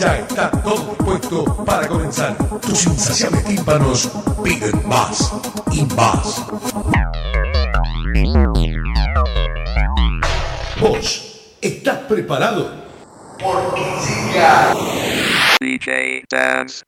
Ya está todo dispuesto para comenzar. Tus insaciables tímpanos piden más y más. ¿Vos estás preparado? Porque llega DJ Dance.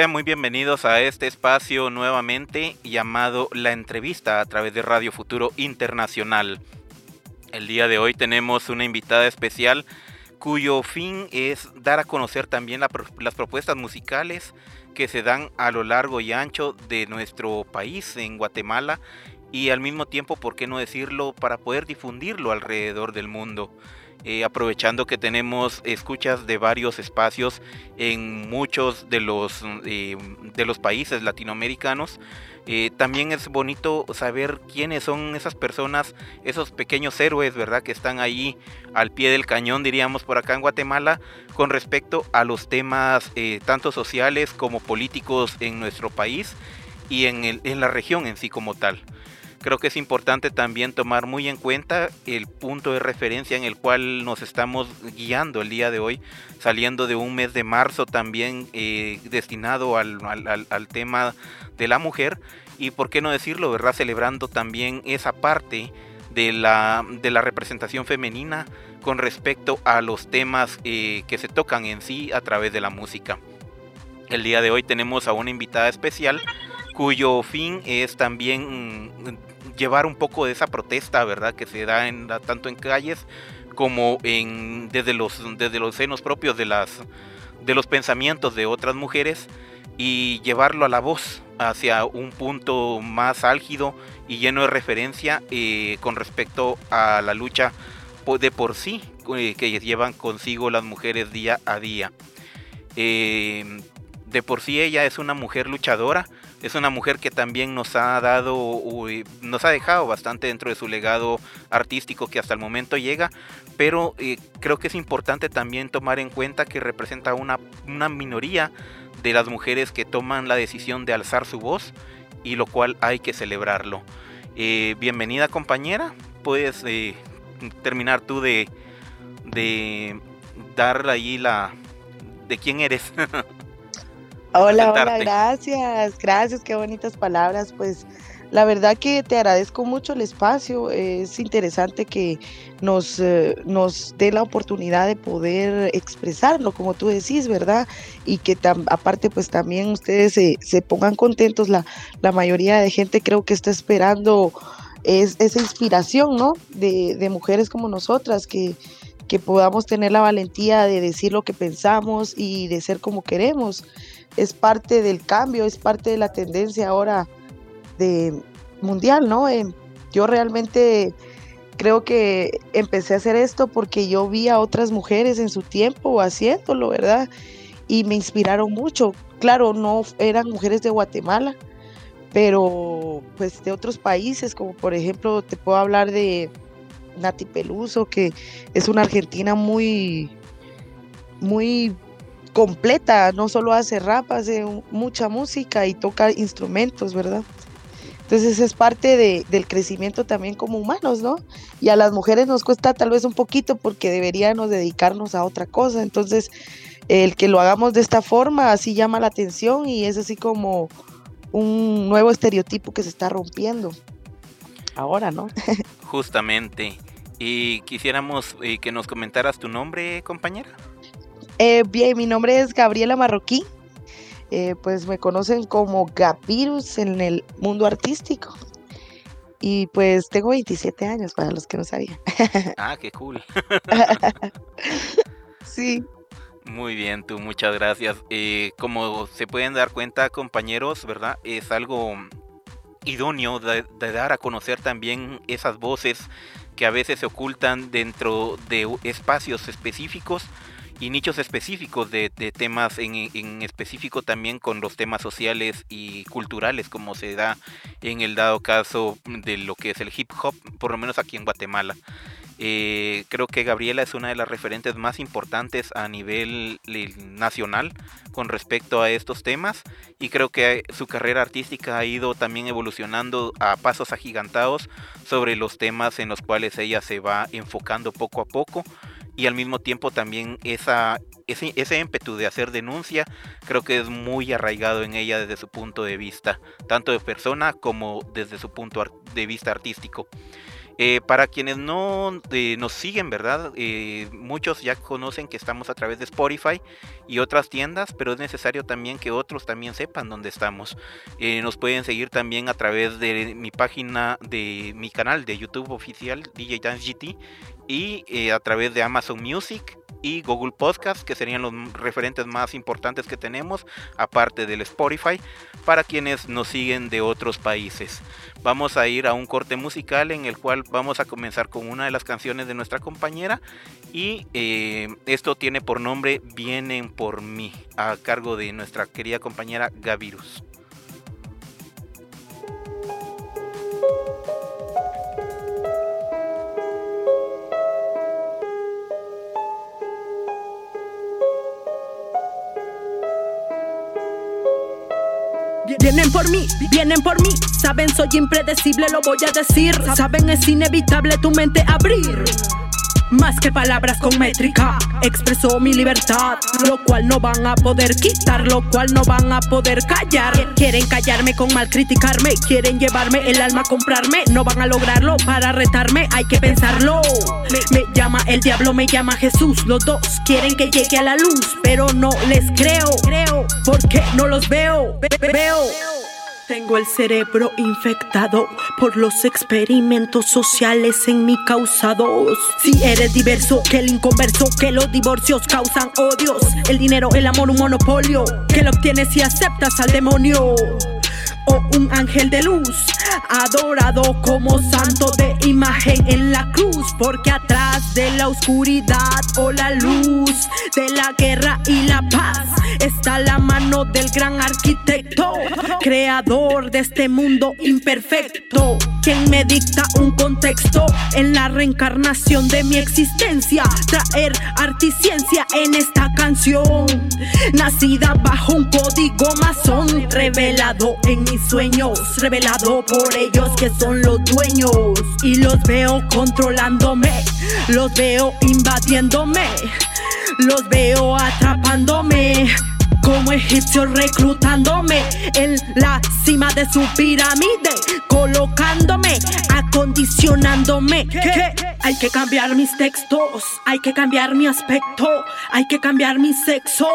Sean muy bienvenidos a este espacio nuevamente llamado La Entrevista a través de Radio Futuro Internacional. El día de hoy tenemos una invitada especial cuyo fin es dar a conocer también las propuestas musicales que se dan a lo largo y ancho de nuestro país, en Guatemala, y al mismo tiempo, ¿por qué no decirlo?, para poder difundirlo alrededor del mundo. Eh, aprovechando que tenemos escuchas de varios espacios en muchos de los, eh, de los países latinoamericanos. Eh, también es bonito saber quiénes son esas personas, esos pequeños héroes, ¿verdad? Que están ahí al pie del cañón, diríamos, por acá en Guatemala, con respecto a los temas tanto sociales como políticos en nuestro país y en, el, en la región en sí como tal creo que es importante también tomar muy en cuenta el punto de referencia en el cual nos estamos guiando el día de hoy, saliendo de un mes de marzo también eh, destinado al, tema de la mujer y por qué no decirlo, ¿verdad? Celebrando también esa parte de la, de la representación femenina con respecto a los temas eh, que se tocan en sí a través de la música. El día de hoy tenemos a una invitada especial cuyo fin es también llevar un poco de esa protesta, ¿verdad? Que se da en, tanto en calles como en, desde, los, desde los senos propios de, las, de los pensamientos de otras mujeres y llevarlo a la voz hacia un punto más álgido y lleno de referencia eh, con respecto a la lucha de por sí eh, que llevan consigo las mujeres día a día. Eh, de por sí ella es una mujer luchadora es una mujer que también nos ha dado, nos ha dejado bastante dentro de su legado artístico que hasta el momento llega, pero eh, creo que es importante también tomar en cuenta que representa una, minoría de las mujeres que toman la decisión de alzar su voz y lo cual hay que celebrarlo. Eh, bienvenida compañera, puedes eh, terminar tú de, de dar ahí la de quién eres. Hola, hola, gracias, gracias, qué bonitas palabras. Pues la verdad que te agradezco mucho el espacio, es interesante que nos, eh, nos dé la oportunidad de poder expresarlo, como tú decís, ¿verdad? Y que aparte pues también ustedes se, se pongan contentos, la, la, mayoría de gente creo que está esperando es, esa inspiración, ¿no? De, de mujeres como nosotras que que podamos tener la valentía de decir lo que pensamos y de ser como queremos es parte del cambio, es parte de la tendencia ahora de mundial, ¿no? Eh, yo realmente creo que empecé a hacer esto porque yo vi a otras mujeres en su tiempo haciéndolo, ¿verdad? y me inspiraron mucho. Claro, no eran mujeres de Guatemala, pero pues de otros países, como por ejemplo te puedo hablar de Nati Peluso, que es una argentina muy, muy completa, no solo hace rap, hace mucha música y toca instrumentos, ¿verdad? Entonces es parte de, del crecimiento también como humanos, ¿no? Y a las mujeres nos cuesta tal vez un poquito porque deberíamos dedicarnos a otra cosa. Entonces, el que lo hagamos de esta forma así llama la atención y es así como un nuevo estereotipo que se está rompiendo. Ahora, ¿no? Justamente. Y quisiéramos eh, que nos comentaras tu nombre, compañera. Eh, bien, mi nombre es Gabriela Marroquí. Eh, pues me conocen como Gapirus en el mundo artístico. Y pues tengo 27 años, para los que no sabían. ah, qué cool. sí. Muy bien, tú, muchas gracias. Eh, como se pueden dar cuenta, compañeros, ¿verdad? Es algo idóneo de, dar a conocer también esas voces que a veces se ocultan dentro de espacios específicos y nichos específicos de, temas en, específico también con los temas sociales y culturales como se da en el dado caso de lo que es el hip hop, por lo menos aquí en Guatemala. Eh, creo que Gabriela es una de las referentes más importantes a nivel nacional con respecto a estos temas y creo que su carrera artística ha ido también evolucionando a pasos agigantados sobre los temas en los cuales ella se va enfocando poco a poco y al mismo tiempo también esa, ese, ese ímpetu de hacer denuncia creo que es muy arraigado en ella desde su punto de vista, tanto de persona como desde su punto de vista artístico. Eh, para quienes no eh, nos siguen, ¿verdad? Eh, muchos ya conocen que estamos a través de Spotify y otras tiendas, pero es necesario también que otros también sepan dónde estamos. nos pueden seguir también a través de mi página, de mi canal de YouTube oficial, DJ Dance GT, y a través de Amazon Music y Google Podcast, que serían los referentes más importantes que tenemos, aparte del Spotify, para quienes nos siguen de otros países. Vamos a ir a un corte musical en el cual vamos a comenzar con una de las canciones de nuestra compañera y eh, esto tiene por nombre Vienen por mí, a cargo de nuestra querida compañera Gavirus. Vienen por mí, vienen por mí. Saben, soy impredecible, lo voy a decir. Saben, es inevitable tu mente abrir. Más que palabras con métrica, expresó mi libertad, lo cual no van a poder quitar, lo cual no van a poder callar. Quieren callarme con mal criticarme, quieren llevarme el alma a comprarme, no van a lograrlo para retarme, hay que pensarlo. Me, llama el diablo, me llama Jesús, los dos quieren que llegue a la luz, pero no les creo, creo, porque no los veo, veo. Tengo el cerebro infectado por los experimentos sociales en mi causados. Si eres diverso, que el inconverso, que los divorcios causan odios. El dinero, el amor, un monopolio. Que lo obtienes si aceptas al demonio o un ángel de luz, adorado como santo de imagen en la cruz, porque atrás de la oscuridad o la luz, de la guerra y la paz, está la mano del gran arquitecto, creador de este mundo imperfecto, quien me dicta un contexto en la reencarnación de mi existencia, traer articiencia en esta canción, nacida bajo un código masón, revelado en mis sueños, revelado por ellos que son los dueños. Y los veo controlándome, los veo invadiéndome, los veo atrapándome como egipcios reclutándome en la cima de su pirámide, colocándome, acondicionándome. Que hay que cambiar mis textos, hay que cambiar mi aspecto, hay que cambiar mi sexo,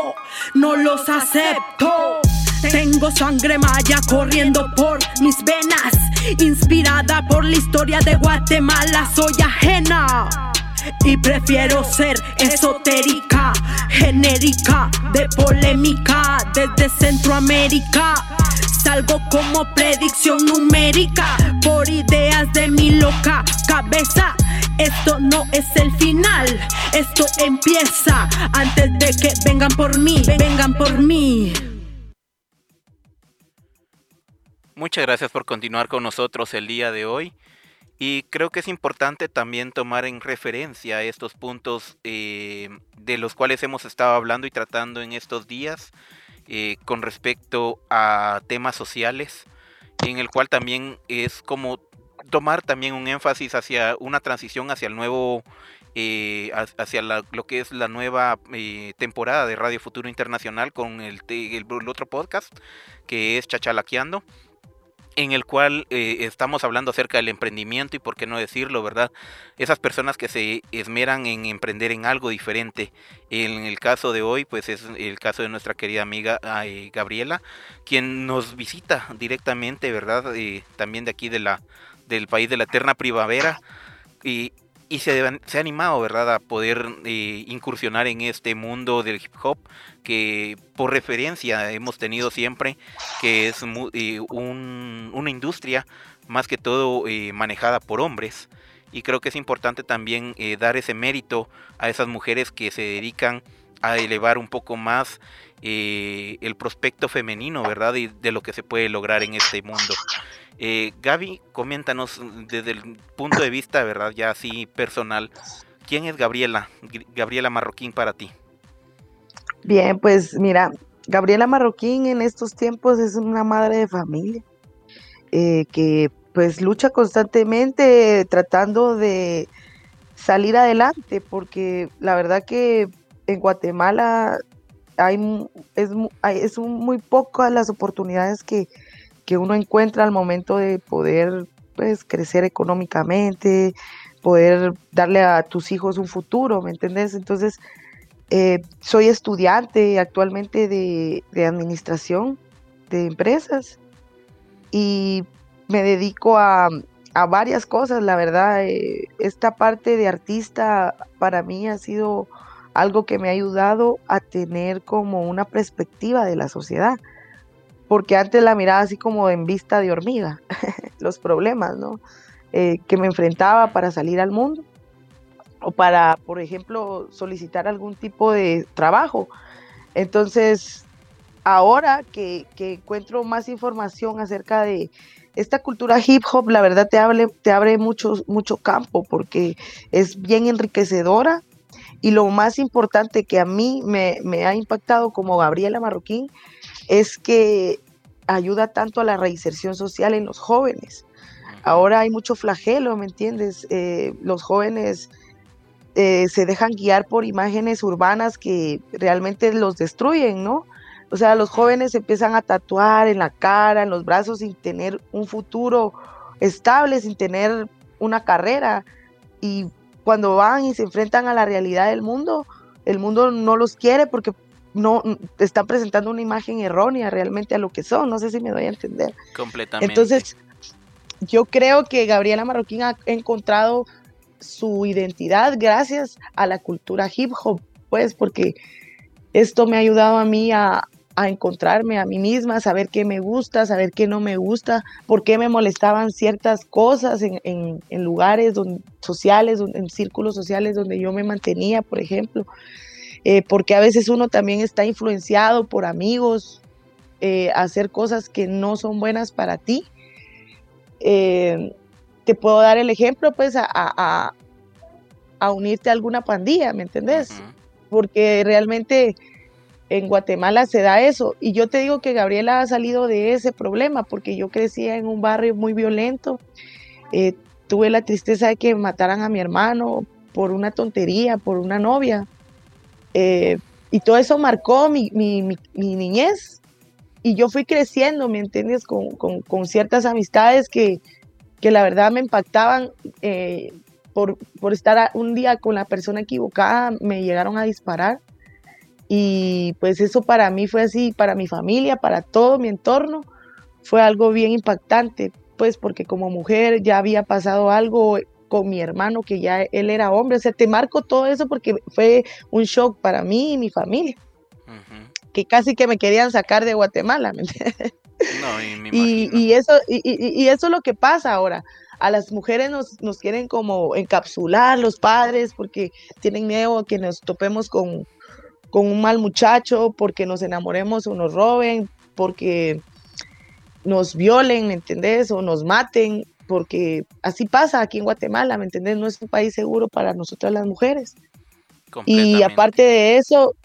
no los acepto. Tengo sangre maya corriendo por mis venas, inspirada por la historia de Guatemala, soy ajena. Y prefiero ser esotérica, genérica, de polémica desde Centroamérica. Salgo como predicción numérica por ideas de mi loca cabeza Esto no es el final, esto empieza antes de que vengan por mí, vengan por mí. Muchas gracias por continuar con nosotros el día de hoy. Y creo que es importante también tomar en referencia estos puntos eh, de los cuales hemos estado hablando y tratando en estos días eh, con respecto a temas sociales, en el cual también es como tomar también un énfasis hacia una transición hacia el nuevo, eh, hacia lo que es la nueva temporada de Radio Futuro Internacional con el, el otro podcast que es Chachalaqueando en el cual eh, estamos hablando acerca del emprendimiento y por qué no decirlo, ¿verdad? Esas personas que se esmeran en emprender en algo diferente. En el caso de hoy, pues es el caso de nuestra querida amiga Gabriela, quien nos visita directamente, ¿verdad? Eh, también de aquí de la, del país de la eterna primavera. Y, y se, se, ha animado, ¿verdad?, a poder eh, incursionar en este mundo del hip hop que por referencia hemos tenido siempre, que es eh, una industria más que todo eh, manejada por hombres. Y creo que es importante también dar ese mérito a esas mujeres que se dedican a elevar un poco más el prospecto femenino, ¿verdad? De lo que se puede lograr en este mundo. Eh, Gaby, coméntanos desde el punto de vista, ¿verdad? Ya así personal, ¿quién es Gabriela? Gabriela Marroquín para ti. Bien, pues mira, Gabriela Marroquín en estos tiempos es una madre de familia eh, que pues lucha constantemente tratando de salir adelante, porque la verdad que en Guatemala hay, es, es muy pocas las oportunidades que, que uno encuentra al momento de poder pues, crecer económicamente, poder darle a tus hijos un futuro, ¿me entiendes? Entonces, eh, soy estudiante actualmente de, administración de empresas y me dedico a, varias cosas, la verdad. Eh, esta parte de artista para mí ha sido algo que me ha ayudado a tener como una perspectiva de la sociedad porque antes la miraba así como en vista de hormiga, los problemas, ¿no? Eh, que me enfrentaba para salir al mundo o para, por ejemplo, solicitar algún tipo de trabajo. Entonces, ahora que, encuentro más información acerca de esta cultura hip hop, la verdad te, abre, te abre mucho, mucho campo porque es bien enriquecedora y lo más importante que a mí me, me ha impactado como Gabriela Marroquín es que ayuda tanto a la reinserción social en los jóvenes. Ahora hay mucho flagelo, ¿me entiendes? Eh, los jóvenes eh, se dejan guiar por imágenes urbanas que realmente los destruyen, ¿no? O sea, los jóvenes empiezan a tatuar en la cara, en los brazos, sin tener un futuro estable, sin tener una carrera. Y cuando van y se enfrentan a la realidad del mundo, el mundo no los quiere porque no están presentando una imagen errónea realmente a lo que son. No sé si me doy a entender. Completamente. Entonces, yo creo que Gabriela Marroquín ha encontrado su identidad gracias a la cultura hip hop, pues, porque esto me ha ayudado a mí a, encontrarme a mí misma, saber qué me gusta, saber qué no me gusta, por qué me molestaban ciertas cosas en, lugares sociales, en círculos sociales donde yo me mantenía, por ejemplo. Eh, porque a veces uno también está influenciado por amigos eh, a hacer cosas que no son buenas para ti. Eh, te puedo dar el ejemplo, pues, a, unirte a alguna pandilla, ¿me entendés? Porque realmente en Guatemala se da eso. Y yo te digo que Gabriela ha salido de ese problema, porque yo crecía en un barrio muy violento. tuve la tristeza de que mataran a mi hermano por una tontería, por una novia. Eh, y todo eso marcó mi, niñez. Y yo fui creciendo, ¿me entiendes? Con, ciertas amistades que, la verdad me impactaban. Eh, por, estar un día con la persona equivocada, me llegaron a disparar. Y pues eso para mí fue así, para mi familia, para todo mi entorno, fue algo bien impactante, pues porque como mujer ya había pasado algo con mi hermano, que ya él era hombre. O sea, te marco todo eso porque fue un shock para mí y mi familia. Que casi que me querían sacar de Guatemala. No, y, me y, y, eso, y, eso es lo que pasa ahora. a las mujeres nos, nos quieren como encapsular los padres porque tienen miedo a que nos topemos con, con un mal muchacho, porque nos enamoremos o nos roben, porque nos violen, ¿me entendés? O nos maten, porque así pasa aquí en Guatemala, ¿me entendés? No es un país seguro para nosotras las mujeres. Y aparte de eso,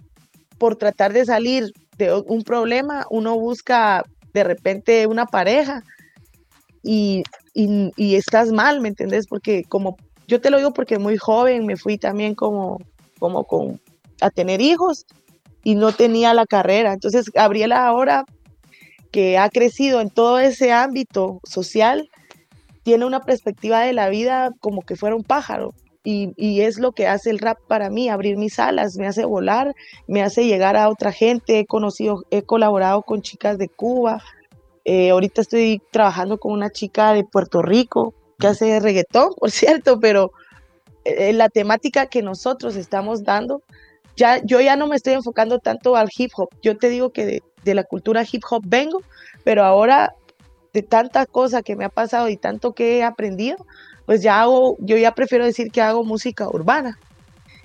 por tratar de salir de un problema, uno busca de repente una pareja y, y, estás mal, ¿me entendés? Porque como, yo te lo digo porque muy joven me fui también como, como con, a tener hijos y no tenía la carrera. Entonces, Gabriela ahora que ha crecido en todo ese ámbito social, tiene una perspectiva de la vida como que fuera un pájaro. Y, es lo que hace el rap para mí, abrir mis alas, me hace volar, me hace llegar a otra gente, he conocido, he colaborado con chicas de Cuba, eh, ahorita estoy trabajando con una chica de Puerto Rico que hace reggaetón, por cierto, pero eh, la temática que nosotros estamos dando, ya, yo ya no me estoy enfocando tanto al hip hop, yo te digo que de la cultura hip hop vengo, pero ahora de tanta cosa que me ha pasado y tanto que he aprendido, pues ya hago, yo ya prefiero decir que hago música urbana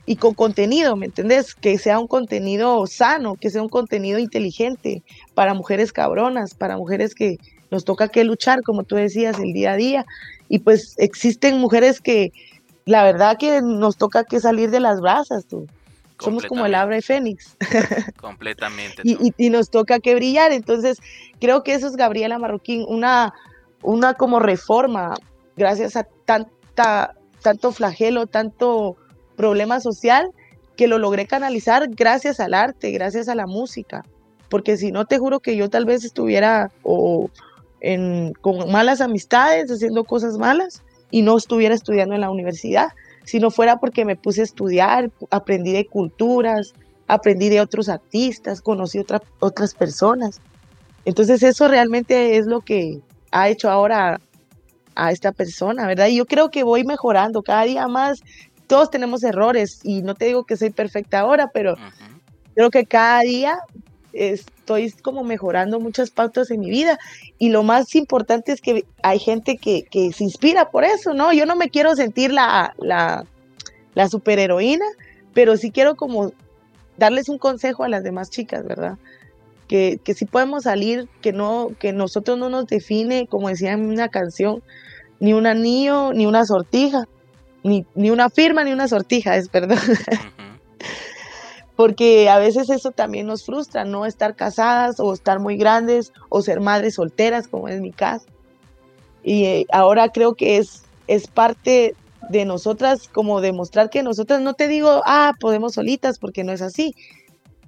y con contenido, ¿me entendés? Que sea un contenido sano, que sea un contenido inteligente para mujeres cabronas, para mujeres que nos toca que luchar, como tú decías, el día a día. Y pues existen mujeres que la verdad que nos toca que salir de las brasas, tú. Somos como el ave fénix. Completamente. y, nos toca que brillar. Entonces, creo que eso es Gabriela Marroquín, una, una como reforma, gracias a tanta, tanto flagelo, tanto problema social, que lo logré canalizar gracias al arte, gracias a la música. Porque si no, te juro que yo tal vez estuviera o en, con malas amistades, haciendo cosas malas, y no estuviera estudiando en la universidad si no fuera porque me puse a estudiar, aprendí de culturas, aprendí de otros artistas, conocí otras personas. Entonces eso realmente es lo que ha hecho ahora a esta persona, ¿verdad? Y yo creo que voy mejorando cada día más. Todos tenemos errores y no te digo que soy perfecta ahora, pero creo que cada día estoy como mejorando muchas pautas en mi vida y lo más importante es que hay gente que, que se inspira por eso, ¿no? Yo no me quiero sentir la, la, la superheroína, pero sí quiero como darles un consejo a las demás chicas, ¿verdad? Que, que si podemos salir, que no, que nosotros no nos define, como decía en una canción, ni un anillo, ni una sortija, ni, ni una firma, ni una sortija, es perdón porque a veces eso también nos frustra, no estar casadas o estar muy grandes o ser madres solteras, como es mi caso. Y eh, ahora creo que es, es parte de nosotras como demostrar que nosotras, no te digo, ah, podemos solitas, porque no es así,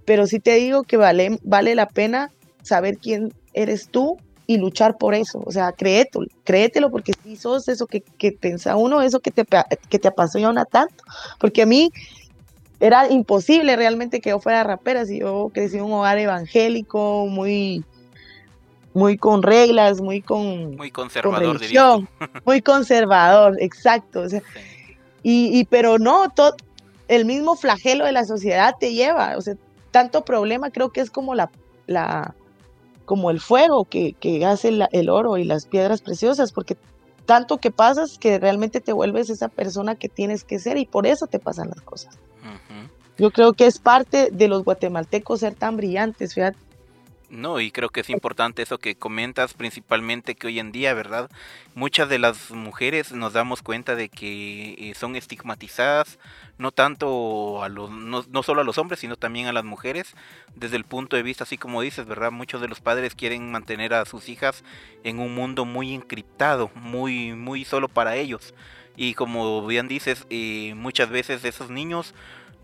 pero sí te digo que vale, vale la pena saber quién eres tú y luchar por eso. O sea, créetelo, créetelo porque si sos eso que, que piensa uno, eso que te, que te apasiona tanto. Porque a mí era imposible realmente que yo fuera rapera si yo crecí en un hogar evangélico, muy, muy con reglas, muy con... Muy conservador, muy conservador, exacto. y, y, pero no, todo, el mismo flagelo de la sociedad te lleva, o sea, tanto problema creo que es como la, la como el fuego que, que hace el oro y las piedras preciosas, porque tanto que pasas que realmente te vuelves esa persona que tienes que ser y por eso te pasan las cosas. Yo creo que es parte de los guatemaltecos ser tan brillantes, fíjate. No, y creo que es importante eso que comentas, principalmente que hoy en día, ¿verdad? Muchas de las mujeres nos damos cuenta de que eh, son estigmatizadas, no tanto a los, no, no, solo a los hombres, sino también a las mujeres, desde el punto de vista, así como dices, ¿verdad? Muchos de los padres quieren mantener a sus hijas en un mundo muy encriptado, muy, muy solo para ellos. Y como bien dices, eh, muchas veces esos niños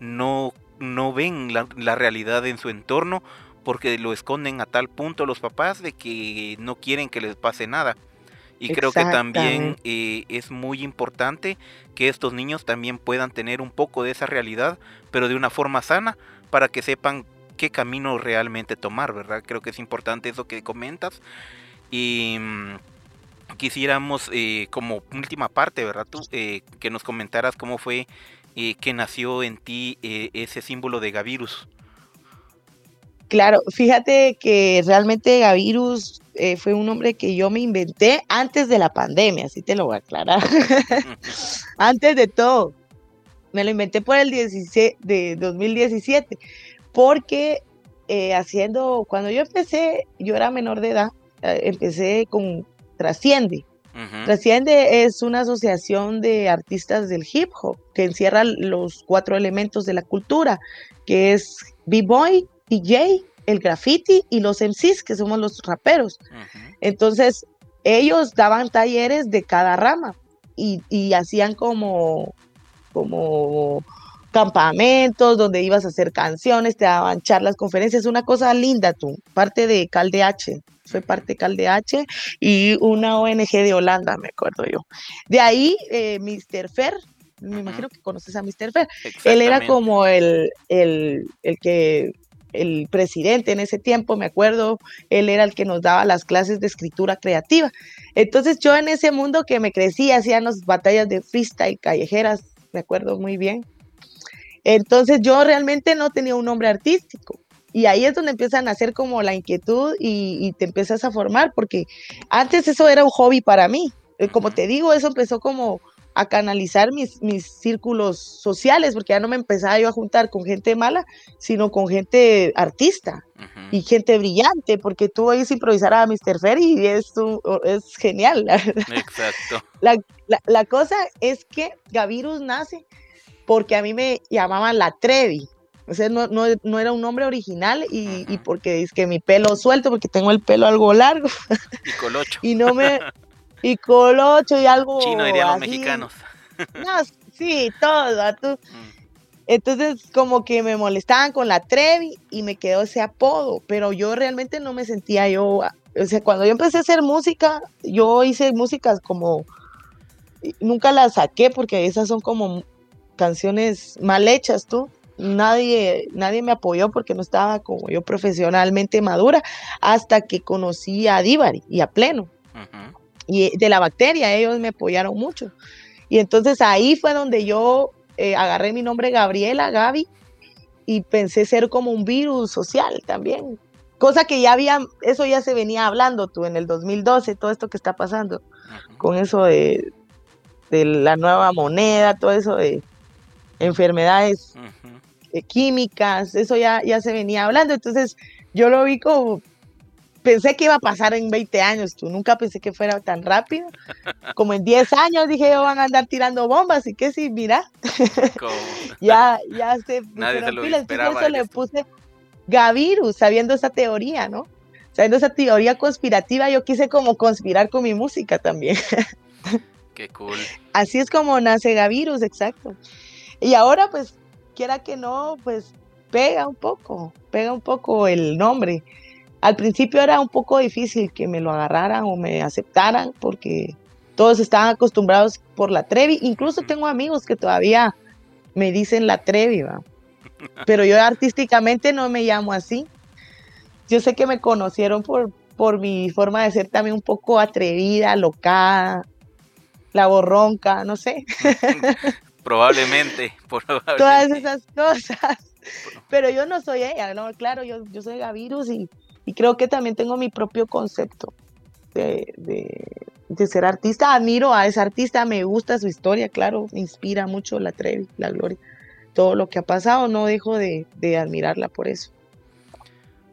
no, no ven la, realidad en su entorno porque lo esconden a tal punto los papás de que no quieren que les pase nada. Y creo que también eh, es muy importante que estos niños también puedan tener un poco de esa realidad, pero de una forma sana, para que sepan qué camino realmente tomar, ¿verdad? Creo que es importante eso que comentas. Y mm, quisiéramos, eh, como última parte, ¿verdad? Tú, eh, que nos comentaras cómo fue que nació en ti eh, ese símbolo de Gavirus. Claro, fíjate que realmente Gavirus eh, fue un nombre que yo me inventé antes de la pandemia, así te lo voy a aclarar. antes de todo. Me lo inventé por el 17 de 2017, porque eh, haciendo, cuando yo empecé, yo era menor de edad, eh, empecé con Trasciende. Trasciende es una asociación de artistas del hip hop que encierra los cuatro elementos de la cultura, que es b-boy, DJ, el graffiti y los MCs, que somos los raperos. Entonces, ellos daban talleres de cada rama y, hacían como, como campamentos donde ibas a hacer canciones, te daban charlas, conferencias, una cosa linda tú, parte de H soy parte de CalDH y una ONG de Holanda, me acuerdo yo. De ahí, eh, Mr. Fer, me imagino que conoces a Mr. Fer, él era como el, el, el que el presidente en ese tiempo, me acuerdo, él era el que nos daba las clases de escritura creativa. Entonces yo en ese mundo que me crecí, hacíamos batallas de freestyle callejeras, me acuerdo muy bien. Entonces yo realmente no tenía un nombre artístico. Y ahí es donde empiezan a hacer como la inquietud y, y te empiezas a formar, porque antes eso era un hobby para mí. Eh, como te digo, eso empezó como a canalizar mis, mis círculos sociales, porque ya no me empezaba yo a juntar con gente mala, sino con gente artista y gente brillante, porque tú oyes improvisar a Mr. Ferry y es, es genial. Exacto. La, la, cosa es que Gavirus nace porque a mí me llamaban la Trevi. O sea, no, no, no era un nombre original y, y, porque es que mi pelo suelto, porque tengo el pelo algo largo. Y colocho. y no me, y colocho y algo. Chino dirían los mexicanos. No, sí, todo. Tú. Mm. Entonces, como que me molestaban con la Trevi y me quedó ese apodo, pero yo realmente no me sentía yo. O sea, cuando yo empecé a hacer música, yo hice músicas como. Nunca las saqué porque esas son como canciones mal hechas, tú. Nadie, nadie me apoyó porque no estaba como yo profesionalmente madura hasta que conocí a Divari y a Pleno. Y de la bacteria, ellos me apoyaron mucho. Y entonces ahí fue donde yo eh, agarré mi nombre Gabriela, Gaby, y pensé ser como un virus social también. Cosa que ya había, eso ya se venía hablando tú en el 2012, todo esto que está pasando, con eso de, de, la nueva moneda, todo eso de enfermedades eh, químicas, eso ya, ya se venía hablando. Entonces yo lo vi como pensé que iba a pasar en 20 años, tú nunca pensé que fuera tan rápido. Como en 10 años dije, yo van a andar tirando bombas y que sí, mira. ya, ya se Nadie se lo eso le puse Gavirus, sabiendo esa teoría, ¿no? Sabiendo esa teoría conspirativa, yo quise como conspirar con mi música también. Qué cool. Así es como nace Gavirus, exacto. Y ahora, pues, quiera que no, pues pega un poco, pega un poco el nombre. Al principio era un poco difícil que me lo agarraran o me aceptaran porque todos estaban acostumbrados por la Trevi. Incluso tengo amigos que todavía me dicen la Trevi, ¿va? pero yo artísticamente no me llamo así. Yo sé que me conocieron por, por mi forma de ser también un poco atrevida, locada, la borronca, no sé. probablemente, probablemente. Todas esas cosas. Pero yo no soy ella, no, claro, yo, yo soy Gavirus y, y creo que también tengo mi propio concepto de, de, ser artista. Admiro a esa artista, me gusta su historia, claro, me inspira mucho la Trevi, la Gloria. Todo lo que ha pasado, no dejo de, de admirarla por eso.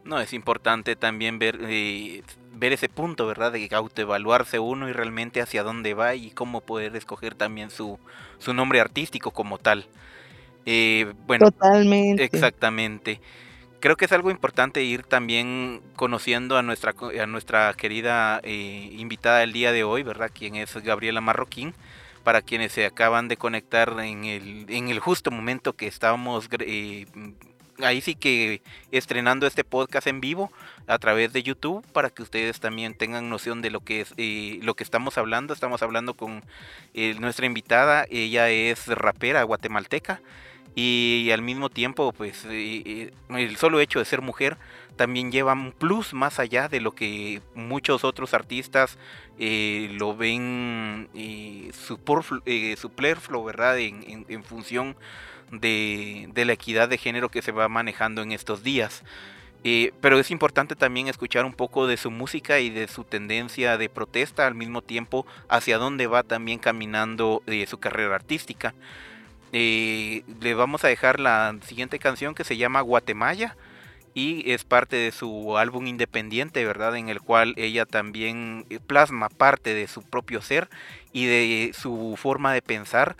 No, es importante también ver, eh, ver ese punto, ¿verdad? De autoevaluarse uno y realmente hacia dónde va y cómo poder escoger también su, su nombre artístico como tal. Eh, bueno, Totalmente. Exactamente creo que es algo importante ir también conociendo a nuestra, a nuestra querida eh, invitada del día de hoy, ¿verdad? Quien es Gabriela Marroquín. Para quienes se acaban de conectar en el, en el justo momento que estábamos eh, ahí sí que estrenando este podcast en vivo a través de YouTube para que ustedes también tengan noción de lo que es eh, lo que estamos hablando. Estamos hablando con nuestra invitada, ella es rapera guatemalteca y al mismo tiempo pues el solo hecho de ser mujer también lleva un plus más allá de lo que muchos otros artistas eh, lo ven eh, eh, superfluo, en, función de, la equidad de género que se va manejando en estos días. Eh, pero es importante también escuchar un poco de su música y de su tendencia de protesta al mismo tiempo hacia dónde va también caminando eh, su carrera artística. Eh, le vamos a dejar la siguiente canción que se llama Guatemala y es parte de su álbum independiente, ¿verdad? En el cual ella también plasma parte de su propio ser y de su forma de pensar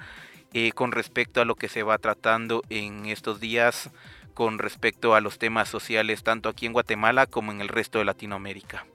con respecto a lo que se va tratando en estos días con respecto a los temas sociales tanto aquí en Guatemala como en el resto de Latinoamérica.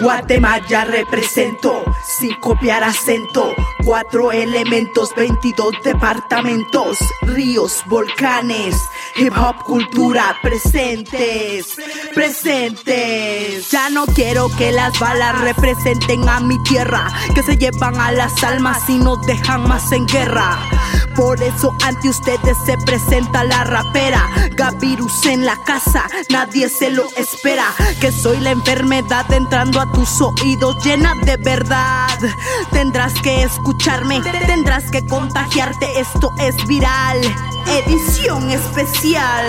Guatemala represento, sin copiar acento, cuatro elementos, 22 departamentos, ríos, volcanes, hip hop cultura presentes, presentes. Ya no quiero que las balas representen a mi tierra, que se llevan a las almas y nos dejan más en guerra. Por eso ante ustedes se presenta la rapera. Gavirus en la casa, nadie se lo espera. Que soy la enfermedad entrando a tus oídos llena de verdad. Tendrás que escucharme, tendrás que contagiarte. Esto es viral, edición especial.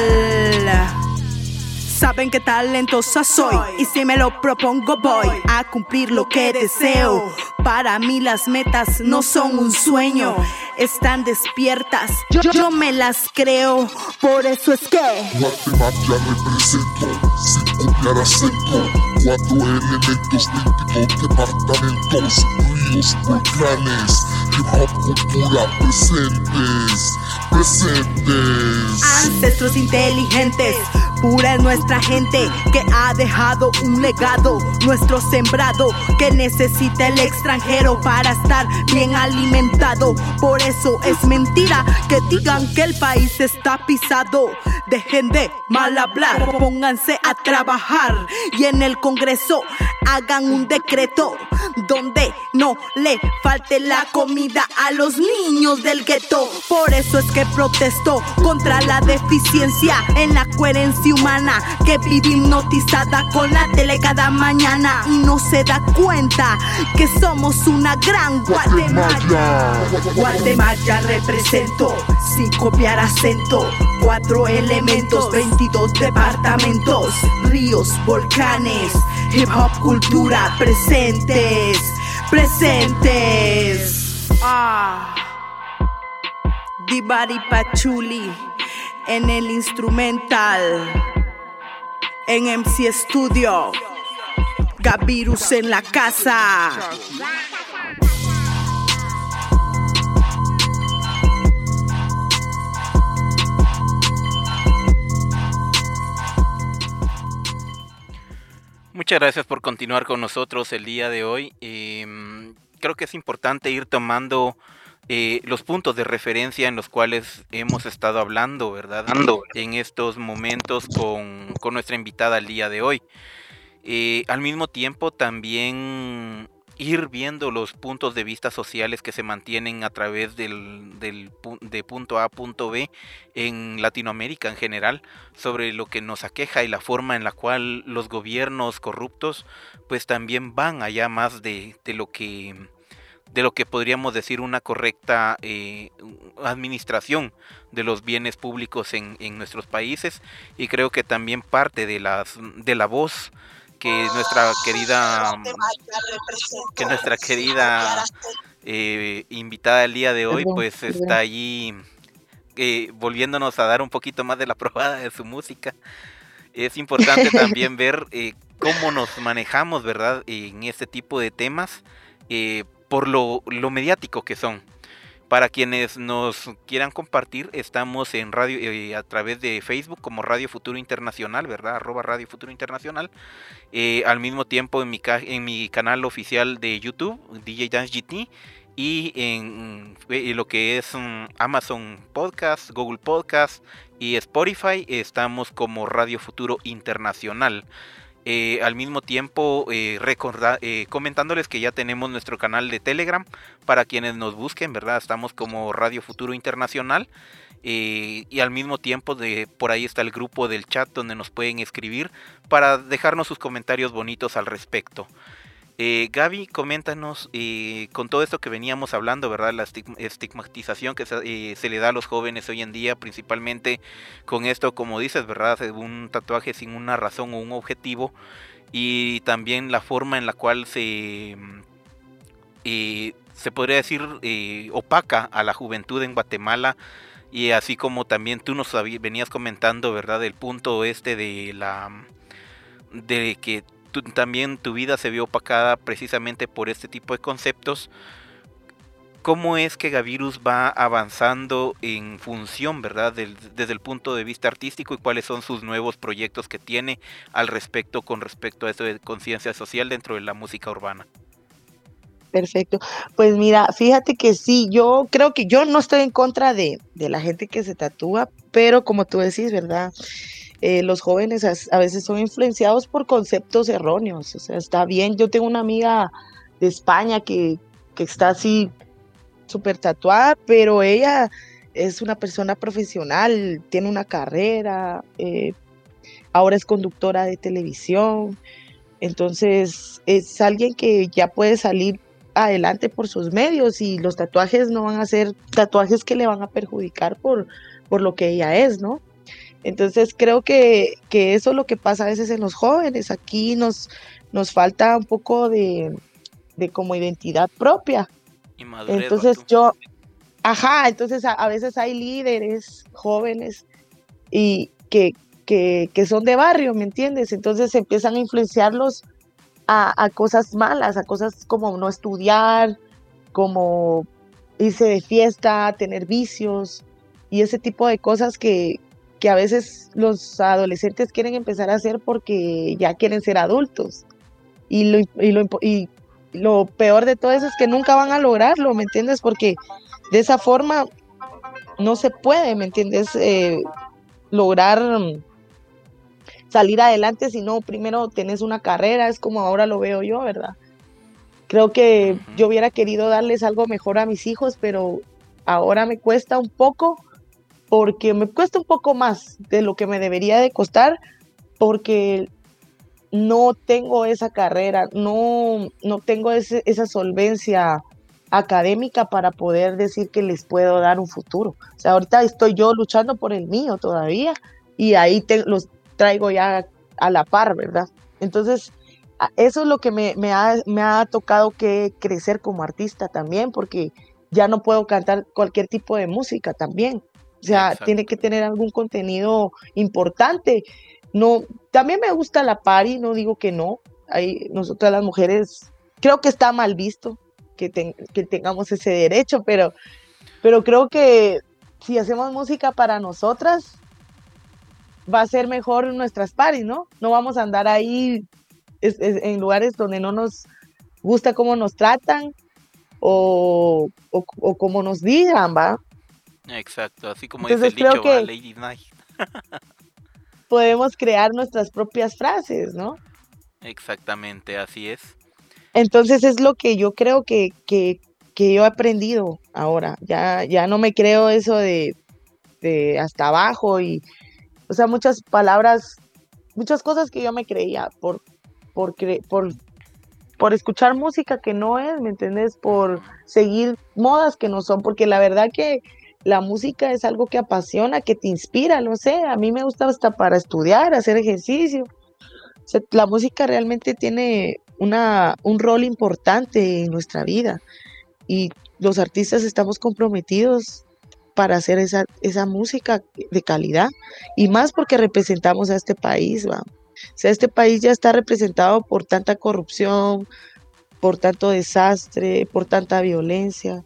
Saben que talentosa soy y si me lo propongo voy a cumplir lo que deseo. Para mí las metas no son un sueño, están despiertas. Yo, me las creo, por eso es que Guatemala represento, sin copiar acento. Cuatro elementos, 22 departamentos, ríos, volcanes, hip hop cultura presentes, presentes. Ancestros inteligentes Pura es nuestra gente que ha dejado un legado, nuestro sembrado que necesita el extranjero para estar bien alimentado. Por eso es mentira que digan que el país está pisado. Dejen de mal hablar, pónganse a trabajar y en el Congreso hagan un decreto donde no le falte la comida a los niños del gueto. Por eso es que protesto contra la deficiencia en la coherencia humana que vive hipnotizada con la tele cada mañana y no se da cuenta que somos una gran Guatemala. Guatemala represento sin copiar acento. Cuatro elementos, 22 departamentos, ríos, volcanes, hip hop cultura presentes, presentes. Ah. Dibari Pachuli en el instrumental en MC Studio. Gavirus en la casa. Muchas gracias por continuar con nosotros el día de hoy. Em, creo que es importante ir tomando eh, los puntos de referencia en los cuales hemos estado hablando, ¿verdad? En estos momentos con, nuestra invitada el día de hoy. Eh, al mismo tiempo también ir viendo los puntos de vista sociales que se mantienen a través del, de punto A a punto B en Latinoamérica en general sobre lo que nos aqueja y la forma en la cual los gobiernos corruptos pues también van allá más de, de lo que de lo que podríamos decir una correcta eh, administración de los bienes públicos en, nuestros países. Y creo que también parte de las de la voz que nuestra querida que nuestra querida eh, invitada el día de hoy pues está allí eh, volviéndonos a dar un poquito más de la probada de su música. Es importante también ver cómo nos manejamos verdad en este tipo de temas por lo, mediático que son. Para quienes nos quieran compartir, estamos en radio eh, a través de Facebook como Radio Futuro Internacional, ¿verdad? Arroba Radio Futuro Internacional. Eh, al mismo tiempo en mi, en mi canal oficial de YouTube, DJ Dance GT. Y en, en lo que es um, Amazon Podcast, Google Podcast y Spotify, estamos como Radio Futuro Internacional. Eh, al mismo tiempo, eh, eh, comentándoles que ya tenemos nuestro canal de Telegram para quienes nos busquen, ¿verdad? Estamos como Radio Futuro Internacional. y al mismo tiempo, de, por ahí está el grupo del chat donde nos pueden escribir para dejarnos sus comentarios bonitos al respecto. Eh, Gaby, coméntanos eh, con todo esto que veníamos hablando, ¿verdad? La estigmatización que eh, se, le da a los jóvenes hoy en día, principalmente con esto, como dices, ¿verdad? Un tatuaje sin una razón o un objetivo. Y también la forma en la cual se, se podría decir, opaca a la juventud en Guatemala. Y así como también tú nos venías comentando, ¿verdad? El punto este de la de que también tu vida se vio opacada precisamente por este tipo de conceptos. ¿Cómo es que Gavirus va avanzando en función, verdad, desde el punto de vista artístico y cuáles son sus nuevos proyectos que tiene al respecto con respecto a esto de conciencia social dentro de la música urbana? Perfecto. Pues mira, fíjate que sí, yo creo que yo no estoy en contra de, de la gente que se tatúa, pero como tú decís, ¿verdad? Eh, los jóvenes a, veces son influenciados por conceptos erróneos. O sea, está bien. Yo tengo una amiga de España que, está así súper tatuada, pero ella es una persona profesional, tiene una carrera, eh, ahora es conductora de televisión. Entonces, es alguien que ya puede salir adelante por sus medios y los tatuajes no van a ser tatuajes que le van a perjudicar por, por lo que ella es, ¿no? Entonces creo que, eso es lo que pasa a veces en los jóvenes. Aquí nos, nos falta un poco de, como identidad propia. entonces yo, ajá, entonces a, veces hay líderes jóvenes y que, que, son de barrio, ¿me entiendes? Entonces empiezan a influenciarlos a, a cosas malas, a cosas como no estudiar, como irse de fiesta, tener vicios y ese tipo de cosas que, que a veces los adolescentes quieren empezar a hacer porque ya quieren ser adultos. Y lo, y lo, y lo peor de todo eso es que nunca van a lograrlo, ¿me entiendes? Porque de esa forma no se puede, ¿me entiendes? Eh, lograr salir adelante si no primero tenés una carrera, es como ahora lo veo yo, ¿verdad? Creo que yo hubiera querido darles algo mejor a mis hijos, pero ahora me cuesta un poco porque me cuesta un poco más de lo que me debería de costar, porque no tengo esa carrera, no, no tengo esa solvencia académica para poder decir que les puedo dar un futuro. O sea, ahorita estoy yo luchando por el mío todavía y ahí los traigo ya a la par, ¿verdad? Entonces, eso es lo que me, me, ha, me ha tocado que crecer como artista también, porque ya no puedo cantar cualquier tipo de música también. O sea, tiene que tener algún contenido importante. No, también me gusta la party, no digo que no. Hay, nosotras las mujeres, creo que está mal visto que, que tengamos ese derecho, pero, pero creo que si hacemos música para nosotras, va a ser mejor nuestras paris, ¿no? No vamos a andar ahí en lugares donde no nos gusta cómo nos tratan o, o, o como nos digan, ¿va? Exacto, así como dice el dicho, que Lady Night. podemos crear nuestras propias frases, ¿no? Exactamente, así es. Entonces es lo que yo creo que, que, que yo he aprendido ahora. Ya, ya no me creo eso de, de hasta abajo y, o sea, muchas palabras, muchas cosas que yo me creía por, por, por, por escuchar música que no es, ¿me entiendes? Por seguir modas que no son, porque la verdad que la música es algo que apasiona, que te inspira, no sé, a mí me gusta hasta para estudiar, hacer ejercicio. la música realmente tiene una, un rol importante en nuestra vida y los artistas estamos comprometidos para hacer esa, esa música de calidad y más porque representamos a este país, ¿va? O sea, este país ya está representado por tanta corrupción, por tanto desastre, por tanta violencia.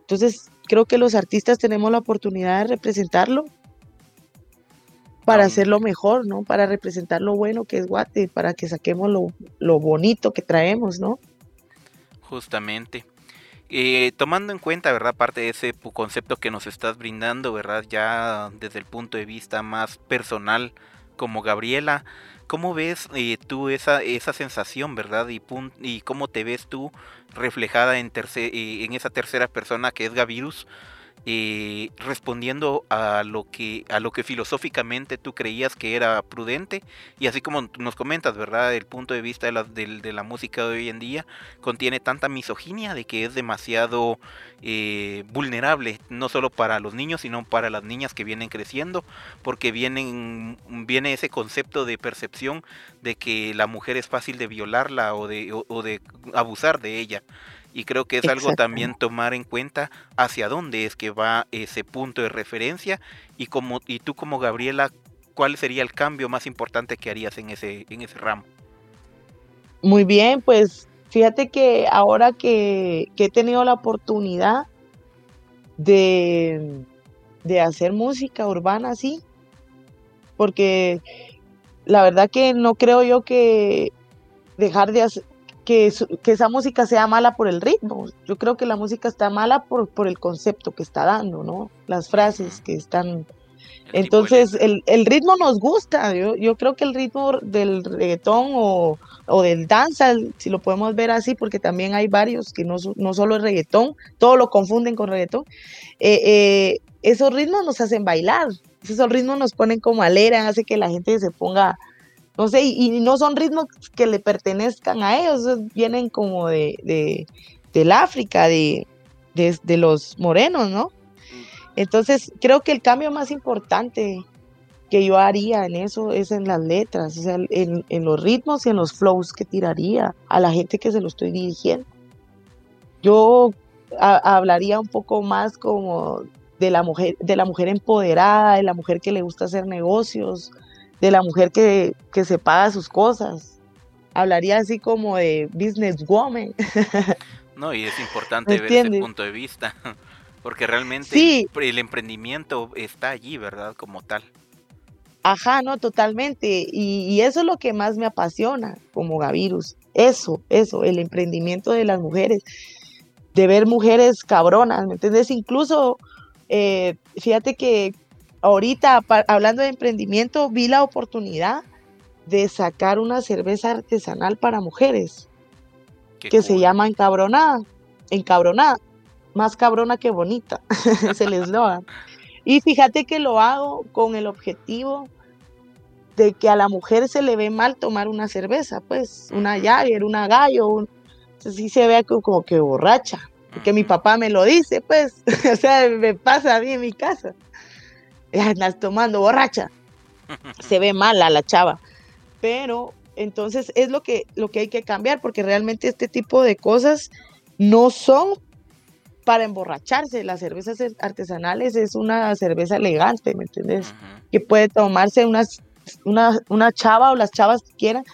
Entonces, creo que los artistas tenemos la oportunidad de representarlo para hacerlo mejor, ¿no? Para representar lo bueno que es Guate, para que saquemos lo, bonito que traemos, ¿no? Justamente. Eh, tomando en cuenta, ¿verdad? Parte de ese concepto que nos estás brindando, ¿verdad? Ya desde el punto de vista más personal, como Gabriela, ¿Cómo ves eh, tú esa, esa sensación, verdad? Y, y cómo te ves tú reflejada en, eh, en esa tercera persona que es Gavirus eh, respondiendo a lo que a lo que filosóficamente tú creías que era prudente. Y así como nos comentas verdad el punto de vista de la, de, la música de hoy en día contiene tanta misoginia de que es demasiado eh, vulnerable no solo para los niños sino para las niñas que vienen creciendo porque vienen viene ese concepto de percepción de que la mujer es fácil de violarla o de, o de abusar de ella y creo que es algo también tomar en cuenta hacia dónde es que va ese punto de referencia y como y tú como Gabriela cuál sería el cambio más importante que harías en ese en ese ramo muy bien pues fíjate que ahora que, he tenido la oportunidad de, de hacer música urbana así porque la verdad que no creo yo que dejar de hacer, que, esa música sea mala por el ritmo. Yo creo que la música está mala por, por el concepto que está dando, ¿no? Las frases que están... Entonces, el, el, ritmo nos gusta. Yo, yo, creo que el ritmo del reggaetón o, o, del danza, si lo podemos ver así, porque también hay varios que no, no solo es reggaetón, todo lo confunden con reggaetón. Eh, eh, esos ritmos nos hacen bailar. Esos ritmos nos ponen como alera, hace que la gente se ponga no sé, y, no son ritmos que le pertenezcan a ellos, vienen como de, de del África, de, de, los morenos, ¿no? Entonces, creo que el cambio más importante que yo haría en eso es en las letras, o sea, en, en los ritmos y en los flows que tiraría a la gente que se lo estoy dirigiendo. Yo hablaría un poco más como de la mujer, de la mujer empoderada, de la mujer que le gusta hacer negocios, de la mujer que, se paga sus cosas. Hablaría así como de businesswoman. No, y es importante ver ese punto de vista, porque realmente el, emprendimiento está allí, ¿verdad? Como tal. Ajá, no, totalmente. Y, eso es lo que más me apasiona como Gavirus. Eso, eso, el emprendimiento de las mujeres. De ver mujeres cabronas, ¿me entiendes? Incluso, eh, fíjate que ahorita, hablando de emprendimiento, vi la oportunidad de sacar una cerveza artesanal para mujeres que se llama Encabronada. Encabronada. Más cabrona que bonita. es el eslogan. Y fíjate que lo hago con el objetivo de que a la mujer se le ve mal tomar una cerveza, pues, una Jagger, una gallo, así se ve como que borracha, porque mi papá me lo dice, pues, o sea, me pasa a mí en mi casa andas tomando borracha. Se ve mala la chava. Pero entonces es lo que, lo que hay que cambiar, porque realmente este tipo de cosas no son para emborracharse. Las cervezas artesanales es una cerveza elegante, ¿me entiendes? Que puede tomarse una, una chava o las chavas que quieran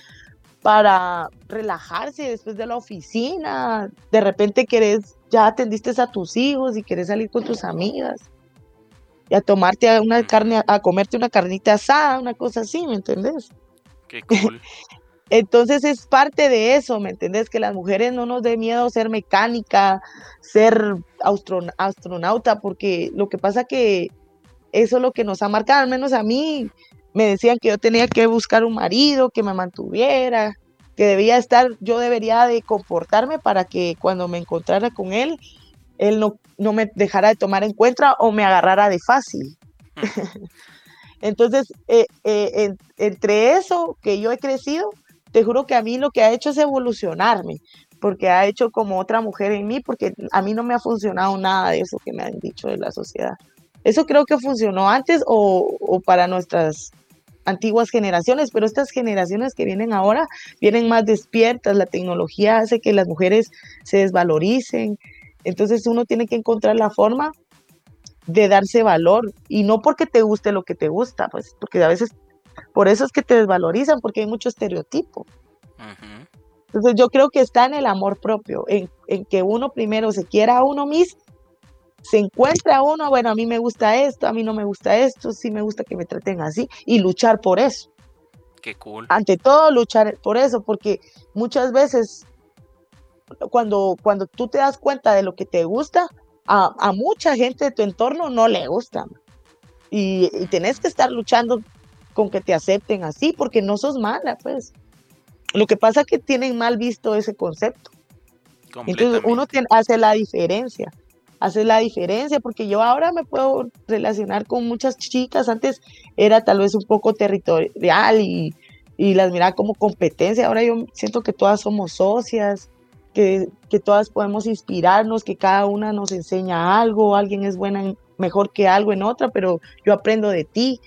para relajarse después de la oficina. De repente querés, ya atendiste a tus hijos y querés salir con tus amigas y a tomarte una carne, a comerte una carnita asada, una cosa así, ¿me entendés? Qué cool. Entonces es parte de eso, ¿me entendés? Que las mujeres no nos dé miedo ser mecánica, ser astronauta, porque lo que pasa que eso es lo que nos ha marcado, al menos a mí me decían que yo tenía que buscar un marido que me mantuviera, que debía estar, yo debería de comportarme para que cuando me encontrara con él, él no, no me dejara de tomar en cuenta o me agarrara de fácil. Entonces, eh, eh, entre eso que yo he crecido, te juro que a mí lo que ha hecho es evolucionarme, porque ha hecho como otra mujer en mí, porque a mí no me ha funcionado nada de eso que me han dicho de la sociedad. Eso creo que funcionó antes o, o para nuestras antiguas generaciones, pero estas generaciones que vienen ahora vienen más despiertas, la tecnología hace que las mujeres se desvaloricen, entonces uno tiene que encontrar la forma de darse valor y no porque te guste lo que te gusta, pues porque a veces por eso es que te desvalorizan porque hay mucho estereotipo. Entonces yo creo que está en el amor propio, en, que uno primero se quiera a uno mismo, se encuentra a uno, bueno, a mí me gusta esto, a mí no me gusta esto, sí me gusta que me traten así y luchar por eso. Qué cool. Ante todo luchar por eso, porque muchas veces cuando, cuando tú te das cuenta de lo que te gusta, a, mucha gente de tu entorno no le gusta. Y, y, tenés que estar luchando con que te acepten así, porque no sos mala, pues. Lo que pasa es que tienen mal visto ese concepto. Entonces uno tiene, hace la diferencia, hace la diferencia, porque yo ahora me puedo relacionar con muchas chicas, antes era tal vez un poco territorial y, y las miraba como competencia, ahora yo siento que todas somos socias, que, que, todas podemos inspirarnos, que cada una nos enseña algo, alguien es buena mejor que algo en otra, pero yo aprendo de ti.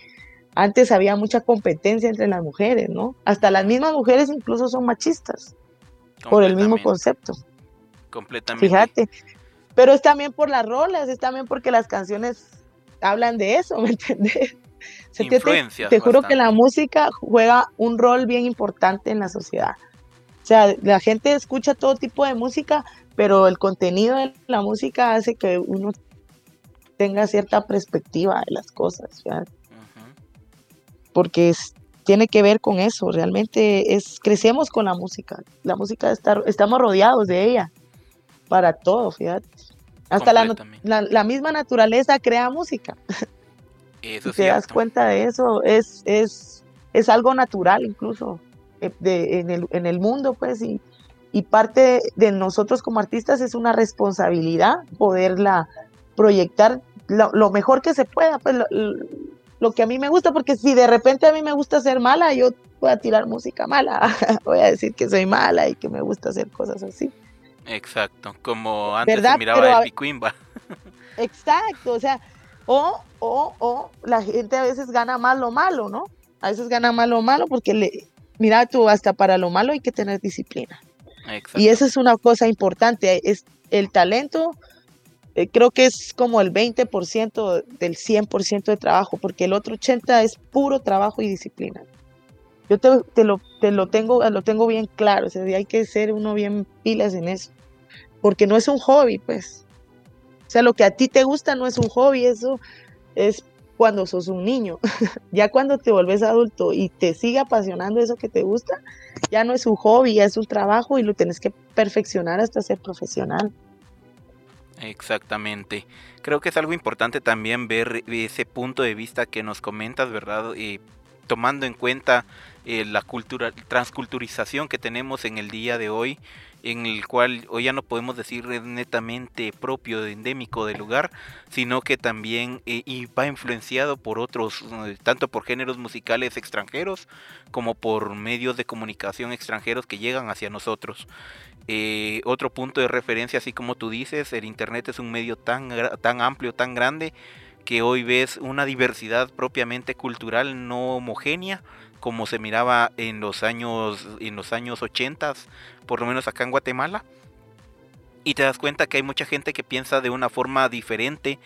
Antes había mucha competencia entre las mujeres, ¿no? Hasta las mismas mujeres incluso son machistas por el mismo concepto. Completamente. Fíjate. Pero es también por las rolas, es también porque las canciones hablan de eso, ¿me entiendes? te, te juro que la música juega un rol bien importante en la sociedad. O sea, la gente escucha todo tipo de música, pero el contenido de la música hace que uno tenga cierta perspectiva de las cosas. ¿verdad? porque tiene que ver con eso, realmente es, crecemos con la música, la música está, estamos rodeados de ella para todo, fíjate. Hasta la, la, misma naturaleza crea música. Eso si te das cuenta de eso, es, es, es algo natural incluso de, en, el, en el mundo, pues, y, y parte de nosotros como artistas es una responsabilidad poderla proyectar lo, lo mejor que se pueda, pues lo que a mí me gusta, porque si de repente a mí me gusta ser mala, yo voy a tirar música mala, voy a decir que soy mala y que me gusta hacer cosas así. Exacto, como antes se miraba el Picuimba. Exacto, o sea, o, o, o la gente a veces gana más lo malo, ¿no? A veces gana más lo malo porque le, mira tú, hasta para lo malo hay que tener disciplina. Y eso es una cosa importante, es el talento eh, creo que es como el 20% del 100% de trabajo, porque el otro 80% es puro trabajo y disciplina. Yo te, lo, te lo, tengo, lo tengo bien claro, o sea, hay que ser uno bien pilas en eso, porque no es un hobby, pues. O sea, lo que a ti te gusta no es un hobby, eso es cuando sos un niño. ya cuando te vuelves adulto y te sigue apasionando eso que te gusta, ya no es un hobby, ya es un trabajo y lo tienes que perfeccionar hasta ser profesional. Exactamente. Creo que es algo importante también ver ese punto de vista que nos comentas, ¿verdad? Tomando en cuenta eh, la cultura, transculturización que tenemos en el día de hoy, en el cual hoy ya no podemos decir netamente propio, endémico del lugar, sino que también eh, y va influenciado por otros, tanto por géneros musicales extranjeros como por medios de comunicación extranjeros que llegan hacia nosotros. Eh, otro punto de referencia, así como tú dices, el Internet es un medio tan, tan amplio, tan grande, que hoy ves una diversidad propiamente cultural no homogénea, como se miraba en los años, en los años 80, por lo menos acá en Guatemala. Y te das cuenta que hay mucha gente que piensa de una forma diferente,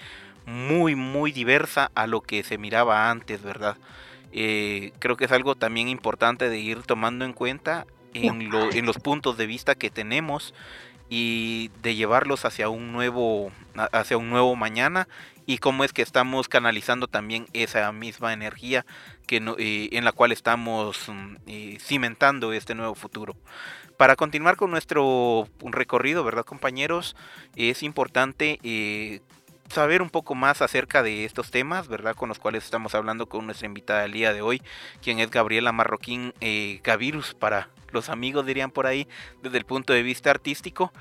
muy, muy diversa a lo que se miraba antes, ¿verdad? Eh, creo que es algo también importante de ir tomando en cuenta en, los puntos de vista que tenemos y de llevarlos hacia un nuevo hacia un nuevo mañana y cómo es que estamos canalizando también esa misma energía que en la cual estamos mm, cimentando este nuevo futuro. Para continuar con nuestro recorrido, ¿verdad compañeros? Es importante eh, saber un poco más acerca de estos temas, ¿verdad? Con los cuales estamos hablando con nuestra invitada del día de hoy, quien es Gabriela Marroquín eh, Gavirus, para los amigos dirían por ahí, desde el punto de vista artístico.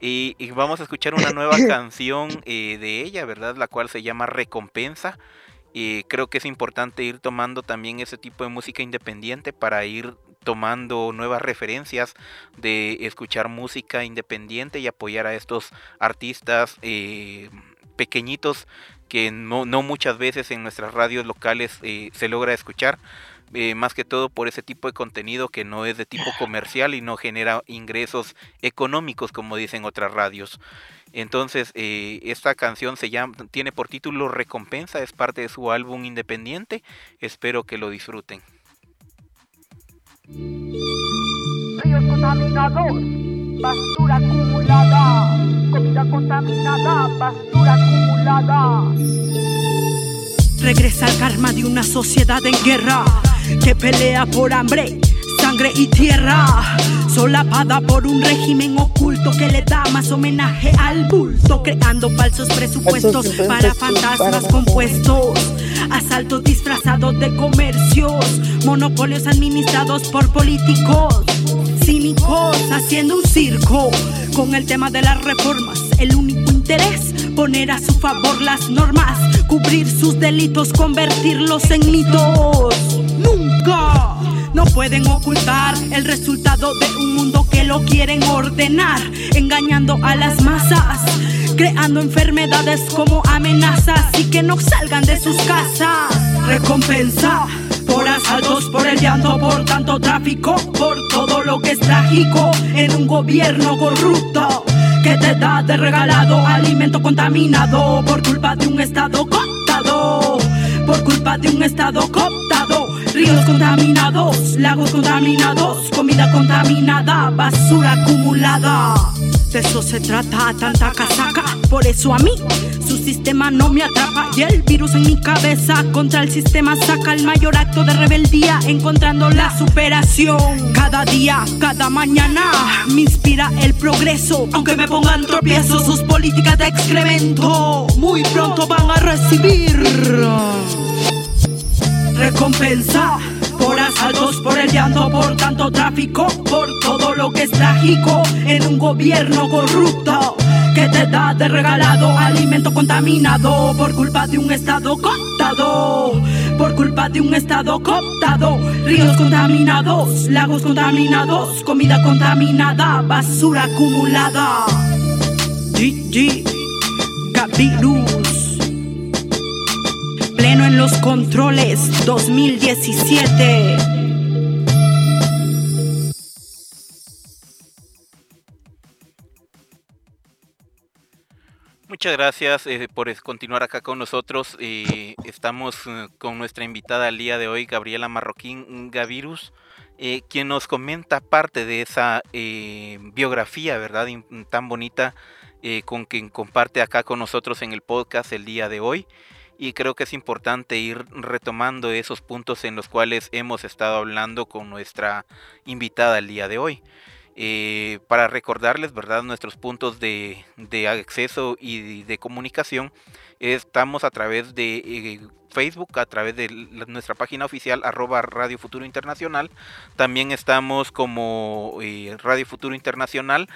Y, vamos a escuchar una nueva canción eh, de ella, ¿verdad? La cual se llama Recompensa. Y creo que es importante ir tomando también ese tipo de música independiente para ir tomando nuevas referencias de escuchar música independiente y apoyar a estos artistas eh, pequeñitos que no, no, muchas veces en nuestras radios locales eh, se logra escuchar, eh, más que todo por ese tipo de contenido que no es de tipo comercial y no genera ingresos económicos como dicen otras radios. Entonces, eh, esta canción se llama, tiene por título Recompensa, es parte de su álbum independiente. Espero que lo disfruten. basura acumulada, comida contaminada, basura acumulada. Regresa el karma de una sociedad en guerra que pelea por hambre sangre y tierra, solapada por un régimen oculto que le da más homenaje al bulto, creando falsos presupuestos para fantasmas compuestos asaltos disfrazados de comercios, monopolios administrados por políticos, cínicos haciendo un circo con el tema de las reformas. El único interés, poner a su favor las normas, cubrir sus delitos, convertirlos en mitos. Nunca no pueden ocultar el resultado de un mundo que lo quieren ordenar, engañando a las masas, creando enfermedades como amenazas y que no salgan de sus casas. Recompensa por asaltos, por el llanto, por tanto tráfico, por todo lo que es trágico en un gobierno corrupto que te da de regalado alimento contaminado por culpa de un estado contado, por culpa de un estado contado. Ríos contaminados, lagos contaminados, comida contaminada, basura acumulada. De eso se trata tanta casaca, por eso a mí su sistema no me atrapa y el virus en mi cabeza contra el sistema saca el mayor acto de rebeldía encontrando la superación. Cada día, cada mañana me inspira el progreso, aunque me pongan tropiezos sus políticas de excremento. Muy pronto van a recibir recompensa por asaltos, por el llanto, por tanto tráfico, por todo lo que es trágico en un gobierno corrupto que te da de regalado alimento contaminado por culpa de un estado contado, por culpa de un estado contado, ríos contaminados, lagos contaminados, comida contaminada, basura acumulada. GG, Gavirus pleno en los controles 2017. Muchas gracias eh, por continuar acá con nosotros. Eh, estamos eh, con nuestra invitada al día de hoy, Gabriela Marroquín Gavirus, quien nos comenta parte de esa biografía, ¿verdad? Tan bonita con quien comparte acá con nosotros en el podcast el día de hoy y creo que es importante ir retomando esos puntos en los cuales hemos estado hablando con nuestra invitada el día de hoy. Eh, para recordarles, ¿verdad?, nuestros puntos de, acceso y de comunicación, estamos a través de eh, Facebook, a través de nuestra página oficial, arroba Radio Futuro Internacional. También estamos como eh, Radio Futuro Internacional,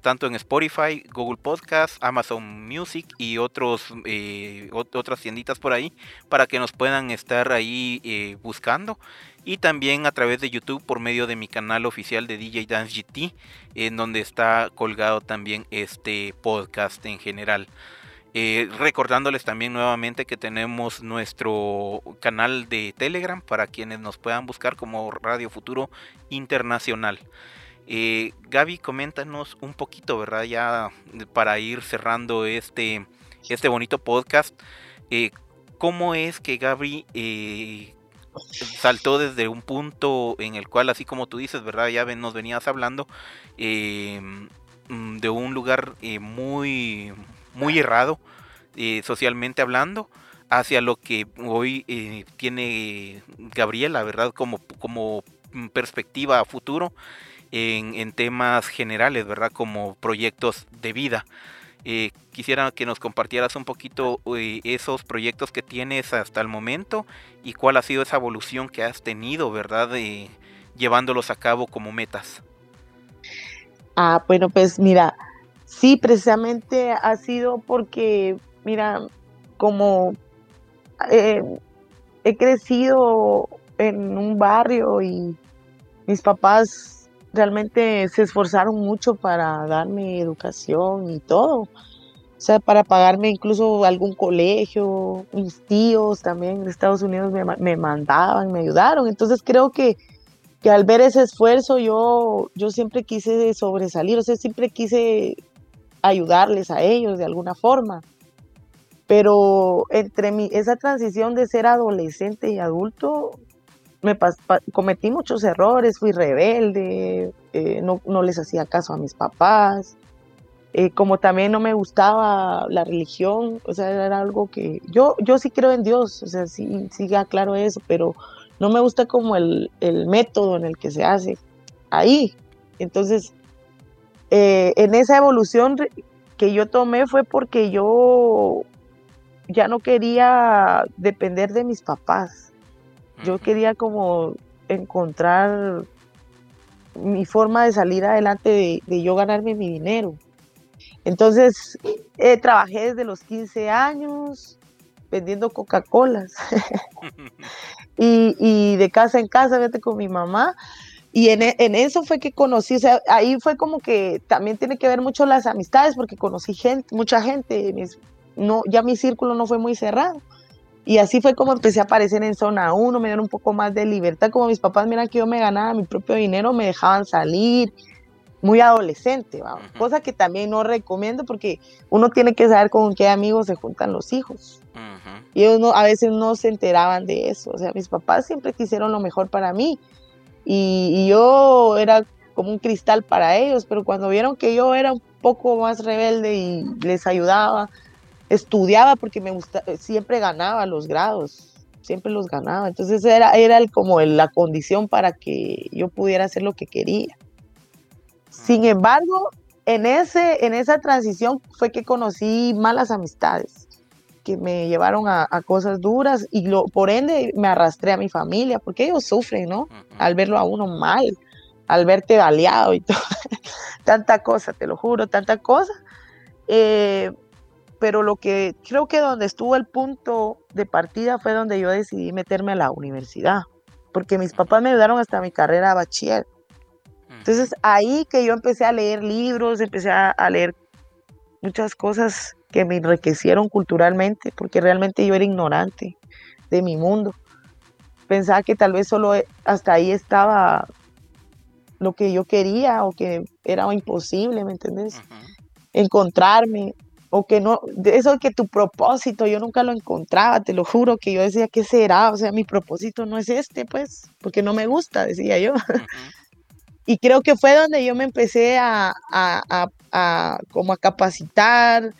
tanto en Spotify, Google Podcast, Amazon Music y otros, otras tienditas por ahí, para que nos puedan estar ahí buscando y también a través de YouTube por medio de mi canal oficial de DJ Dance GT, en donde está colgado también este podcast en general. Eh, recordándoles también nuevamente que tenemos nuestro canal de Telegram para quienes nos puedan buscar como Radio Futuro Internacional. Eh, Gaby, coméntanos un poquito, ¿verdad? Ya para ir cerrando este, este bonito podcast. Eh, ¿Cómo es que Gaby saltó desde un punto en el cual, así como tú dices, ¿verdad? Ya nos venías hablando em, mm, de un lugar eh, muy, muy errado, eh, socialmente hablando, hacia lo que hoy eh, tiene Gabriela, ¿verdad? Como, como perspectiva a futuro en, en temas generales, ¿verdad? Como proyectos de vida. Eh, quisiera que nos compartieras un poquito eh, esos proyectos que tienes hasta el momento y cuál ha sido esa evolución que has tenido, ¿verdad? llevándolos a cabo como metas. Ah, bueno, pues mira, sí, precisamente ha sido porque, mira, como eh, he crecido en un barrio y mis papás realmente se esforzaron mucho para darme educación y todo. O sea, para pagarme incluso algún colegio, mis tíos también de Estados Unidos me, mandaban, me ayudaron. Entonces creo que, que, al ver ese esfuerzo yo, yo siempre quise sobresalir, o sea, siempre quise ayudarles a ellos de alguna forma. Pero entre mi, esa transición de ser adolescente y adulto, me cometí muchos errores, fui rebelde, eh, no, no, les hacía caso a mis papás, eh, como también no me gustaba la religión, o sea, era algo que yo, yo sí creo en Dios, o sea, sí, sí claro eso, pero no me gusta como el, el método en el que se hace ahí. Entonces, eh, en esa evolución que yo tomé fue porque yo ya no quería depender de mis papás. Yo quería como encontrar mi forma de salir adelante, de, yo ganarme mi dinero. Entonces, eh, trabajé desde los 15 años vendiendo Coca-Colas y, de casa en casa, vete con mi mamá. Y en, en, eso fue que conocí, o sea, ahí fue como que también tiene que ver mucho las amistades, porque conocí gente, mucha gente, no, ya mi círculo no fue muy cerrado. Y así fue como empecé a aparecer en zona 1, me dieron un poco más de libertad, como mis papás miran que yo me ganaba mi propio dinero, me dejaban salir, muy adolescente, cosa que también no recomiendo porque uno tiene que saber con qué amigos se juntan los hijos. Y ellos no, a veces no se enteraban de eso, o sea, mis papás siempre quisieron lo mejor para mí. Y, y yo era como un cristal para ellos, pero cuando vieron que yo era un poco más rebelde y les ayudaba, estudiaba porque me gusta, siempre ganaba los grados, siempre los ganaba. Entonces era, era como la condición para que yo pudiera hacer lo que quería. Sin embargo, en, ese, en esa transición fue que conocí malas amistades que me llevaron a, cosas duras y lo, por ende me arrastré a mi familia, porque ellos sufren, ¿no? Al verlo a uno mal, al verte baleado y todo, tanta cosa, te lo juro, tanta cosa. Eh, pero lo que creo que donde estuvo el punto de partida fue donde yo decidí meterme a la universidad, porque mis papás me ayudaron hasta mi carrera de bachiller. Entonces ahí que yo empecé a leer libros, empecé a, leer muchas cosas que me enriquecieron culturalmente, porque realmente yo era ignorante de mi mundo. Pensaba que tal vez solo hasta ahí estaba lo que yo quería o que era imposible, ¿me entendés? Encontrarme, o que no, eso que tu propósito yo nunca lo encontraba, te lo juro, que yo decía, ¿qué será? O sea, mi propósito no es este, pues, porque no me gusta, decía yo. y creo que fue donde yo me empecé a, como a capacitar,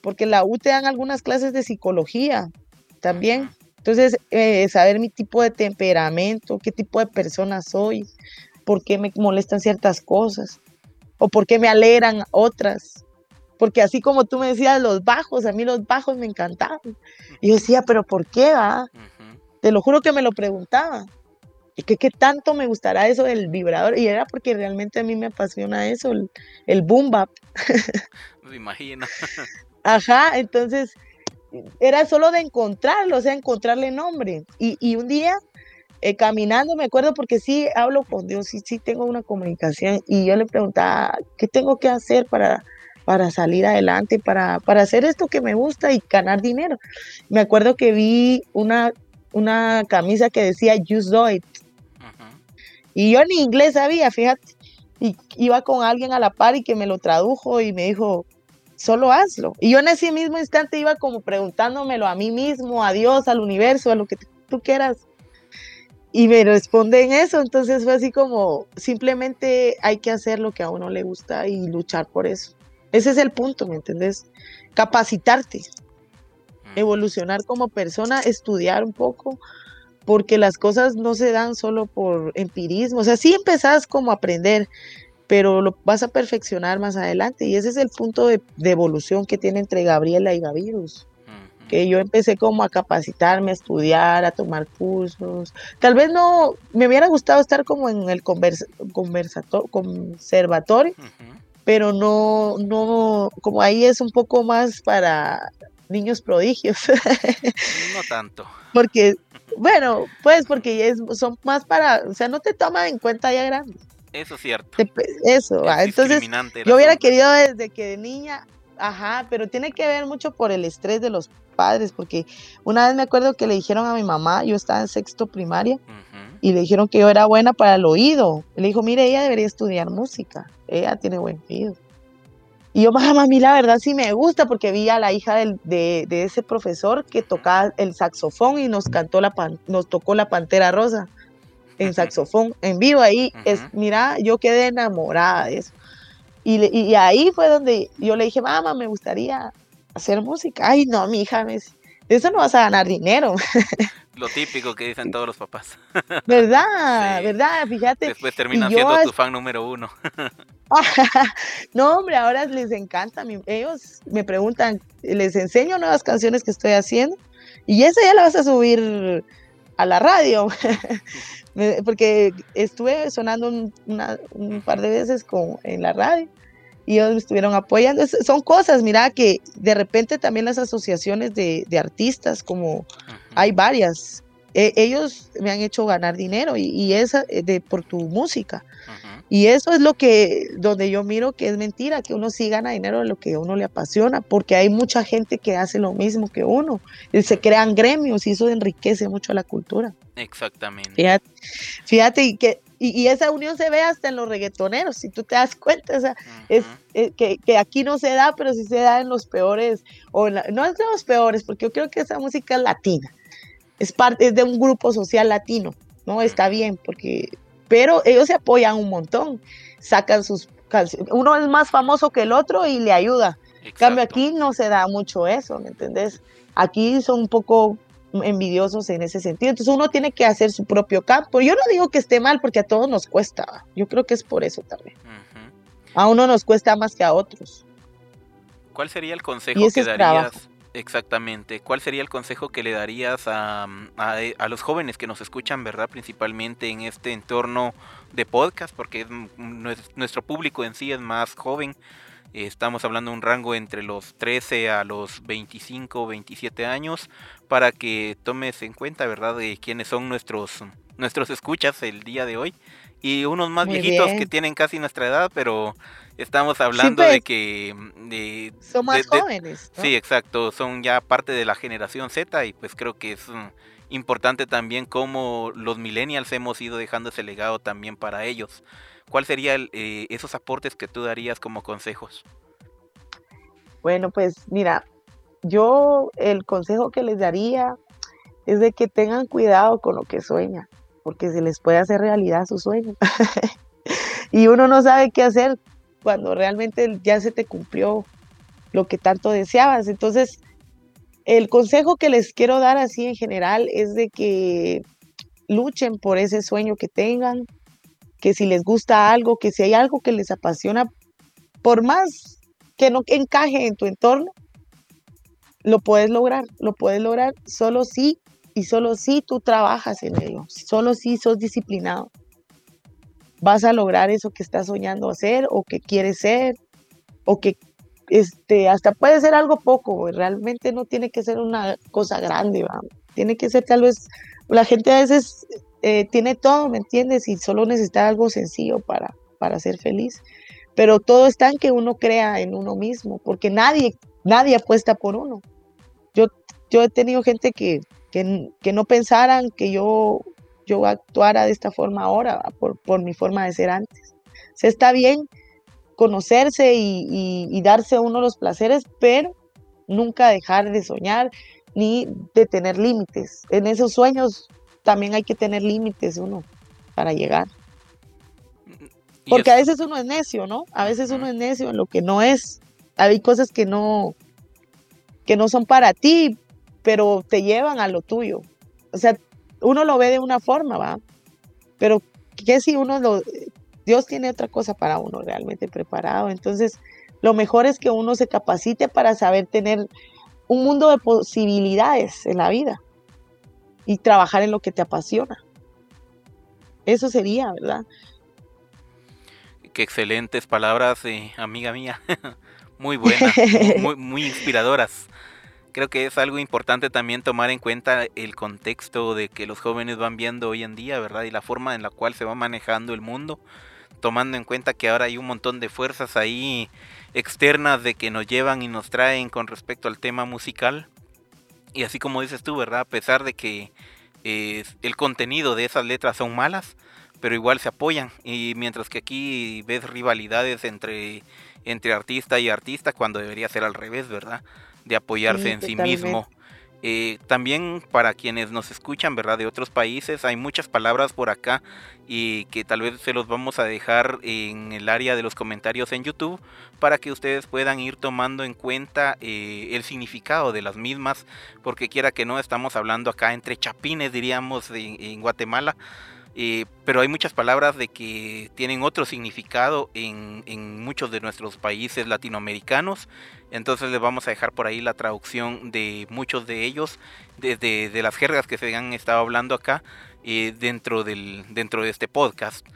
porque en la U te dan algunas clases de psicología también. Entonces, eh, saber mi tipo de temperamento, qué tipo de persona soy, por qué me molestan ciertas cosas, o por qué me alegran otras porque así como tú me decías los bajos, a mí los bajos me encantaban. Y yo decía, pero ¿por qué va? Te lo juro que me lo preguntaba. ¿Y que qué tanto me gustará eso del vibrador? Y era porque realmente a mí me apasiona eso, el, el boom bap. Me imagino. Ajá, entonces era solo de encontrarlo, o sea, encontrarle nombre. Y, y un día, eh, caminando, me acuerdo porque sí hablo con Dios, sí, sí tengo una comunicación. Y yo le preguntaba, ¿qué tengo que hacer para para salir adelante, para, para hacer esto que me gusta y ganar dinero. Me acuerdo que vi una, una camisa que decía Just Do It. Y yo ni inglés sabía, fíjate. Y iba con alguien a la par y que me lo tradujo y me dijo, solo hazlo. Y yo en ese mismo instante iba como preguntándomelo a mí mismo, a Dios, al universo, a lo que tú quieras. Y me responden eso, entonces fue así como, simplemente hay que hacer lo que a uno le gusta y luchar por eso. Ese es el punto, ¿me entendés? Capacitarte, evolucionar como persona, estudiar un poco, porque las cosas no se dan solo por empirismo. O sea, sí empezás como a aprender, pero lo vas a perfeccionar más adelante. Y ese es el punto de, evolución que tiene entre Gabriela y Gavirus. Que yo empecé como a capacitarme, a estudiar, a tomar cursos. Tal vez no, me hubiera gustado estar como en el conservatorio, pero no, no, como ahí es un poco más para niños prodigios. No tanto. Porque, bueno, pues porque es, son más para, o sea, no te toman en cuenta ya grande. Eso es cierto. Eso, entonces yo hubiera querido desde que de niña, ajá, pero tiene que ver mucho por el estrés de los padres, porque una vez me acuerdo que le dijeron a mi mamá, yo estaba en sexto primaria, y le dijeron que yo era buena para el oído. le dijo, mire, ella debería estudiar música, ella tiene buen oído. Y yo, mamá, a mí la verdad sí me gusta porque vi a la hija de, ese profesor que tocaba el saxofón y nos cantó la nos tocó la Pantera Rosa en saxofón, en vivo ahí. es, mira, yo quedé enamorada de eso. Y, y, ahí fue donde yo le dije, mamá, me gustaría hacer música. Ay, no, mi hija, me eso no vas a ganar dinero. Lo típico que dicen todos los papás. ¿Verdad? ¿Verdad? Fíjate. Después terminan siendo tu fan número uno. no, hombre, ahora les encanta. Ellos me preguntan, les enseño nuevas canciones que estoy haciendo y esa ya la vas a subir a la radio. Porque estuve sonando un, par de veces con, en la radio y ellos me estuvieron apoyando. son cosas, mira, que de repente también las asociaciones de, artistas, como hay varias, e, ellos me han hecho ganar dinero y, y esa eh, de, por tu música. Y eso es lo que, donde yo miro que es mentira, que uno sí gana dinero de lo que a uno le apasiona, porque hay mucha gente que hace lo mismo que uno. Y se crean gremios y eso enriquece mucho la cultura. Exactamente. Fíjate, fíjate que y, esa unión se ve hasta en los reggaetoneros, si tú te das cuenta, o sea, es, eh, que, que, aquí no se da, pero sí se da en los peores, o no es de los peores, porque yo creo que esa música es latina, es parte es de un grupo social latino, ¿no? Está bien, porque pero ellos se apoyan un montón, sacan sus canciones, uno es más famoso que el otro y le ayuda. En cambio aquí no se da mucho eso, ¿me entendés? Aquí son un poco envidiosos en ese sentido. Entonces uno tiene que hacer su propio campo. Yo no digo que esté mal porque a todos nos cuesta. Yo creo que es por eso también. A uno nos cuesta más que a otros. ¿Cuál sería el consejo que darías? Exactamente. ¿Cuál sería el consejo que le darías a, a, los jóvenes que nos escuchan, verdad? Principalmente en este entorno de podcast, porque nuestro público en sí es más joven. Estamos hablando de un rango entre los 13 a los 25, 27 años, para que tomes en cuenta, ¿verdad?, de quiénes son nuestros, nuestros escuchas el día de hoy. Y unos más viejitos que tienen casi nuestra edad, pero Estamos hablando de que... De, son más jóvenes. Sí, exacto. Son ya parte de la generación Z y pues creo que es mm, importante también cómo los millennials hemos ido dejando ese legado también para ellos. ¿Cuál serían eh, esos aportes que tú darías como consejos? Bueno, pues mira, yo el consejo que les daría es de que tengan cuidado con lo que sueñan, porque se les puede hacer realidad su sueño. y uno no sabe qué hacer cuando realmente ya se te cumplió lo que tanto deseabas. Entonces, el consejo que les quiero dar así en general es de que luchen por ese sueño que tengan, que si les gusta algo, que si hay algo que les apasiona, por más que no encaje en tu entorno, lo puedes lograr, lo puedes lograr solo si y solo si tú trabajas en ello, solo si sos disciplinado vas a lograr eso que estás soñando hacer o que quieres ser o que este, hasta puede ser algo poco, realmente no tiene que ser una cosa grande, tiene que ser tal vez, la gente a veces eh, tiene todo, ¿me entiendes? Y solo necesita algo sencillo para, para ser feliz, pero todo está en que uno crea en uno mismo, porque nadie, nadie apuesta por uno. Yo, yo he tenido gente que, que, que no pensaran que yo yo actuara de esta forma ahora, por, por mi forma de ser antes. Se está bien conocerse y, darse uno los placeres, pero nunca dejar de soñar ni de tener límites. En esos sueños también hay que tener límites uno para llegar. Porque a veces uno es necio, ¿no? A veces uno es necio en lo que no es. Hay cosas que no, que no son para ti, pero te llevan a lo tuyo. O sea, uno lo ve de una forma, ¿va? Pero ¿qué si uno lo... Dios tiene otra cosa para uno realmente preparado. Entonces, lo mejor es que uno se capacite para saber tener un mundo de posibilidades en la vida y trabajar en lo que te apasiona. Eso sería, ¿verdad? Qué excelentes palabras, amiga mía. muy buenas, muy, muy inspiradoras creo que es algo importante también tomar en cuenta el contexto de que los jóvenes van viendo hoy en día, ¿verdad? Y la forma en la cual se va manejando el mundo, tomando en cuenta que ahora hay un montón de fuerzas ahí externas de que nos llevan y nos traen con respecto al tema musical. Y así como dices tú, ¿verdad? A pesar de que eh, el contenido de esas letras son malas, pero igual se apoyan. Y mientras que aquí ves rivalidades entre, entre artista y artista, cuando debería ser al revés, ¿verdad? de apoyarse en sí mismo. Eh, también para quienes nos escuchan, ¿verdad? De otros países, hay muchas palabras por acá y que tal vez se los vamos a dejar en el área de los comentarios en YouTube para que ustedes puedan ir tomando en cuenta eh, el significado de las mismas, porque quiera que no, estamos hablando acá entre chapines, diríamos, en Guatemala. Eh, pero hay muchas palabras de que tienen otro significado en, muchos de nuestros países latinoamericanos. Entonces les vamos a dejar por ahí la traducción de muchos de ellos, de, de, las jergas que se han estado hablando acá eh, dentro, del, dentro de este podcast.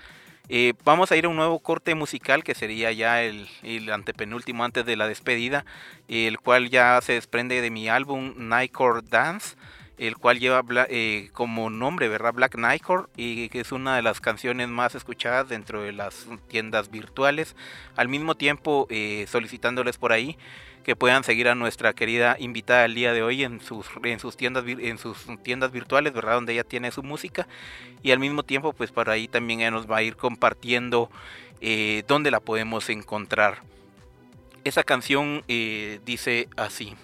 Eh, vamos a ir a un nuevo corte musical que sería ya el, el, antepenúltimo antes de la despedida, el cual ya se desprende de mi álbum Nightcore Dance el cual lleva eh, como nombre, ¿verdad? Black Nightcore y que es una de las canciones más escuchadas dentro de las tiendas virtuales. Al mismo tiempo, eh, solicitándoles por ahí que puedan seguir a nuestra querida invitada el día de hoy en sus, en sus tiendas en sus tiendas virtuales, ¿verdad? Donde ella tiene su música y al mismo tiempo, pues por ahí también ella nos va a ir compartiendo eh, dónde la podemos encontrar. Esa canción dice así.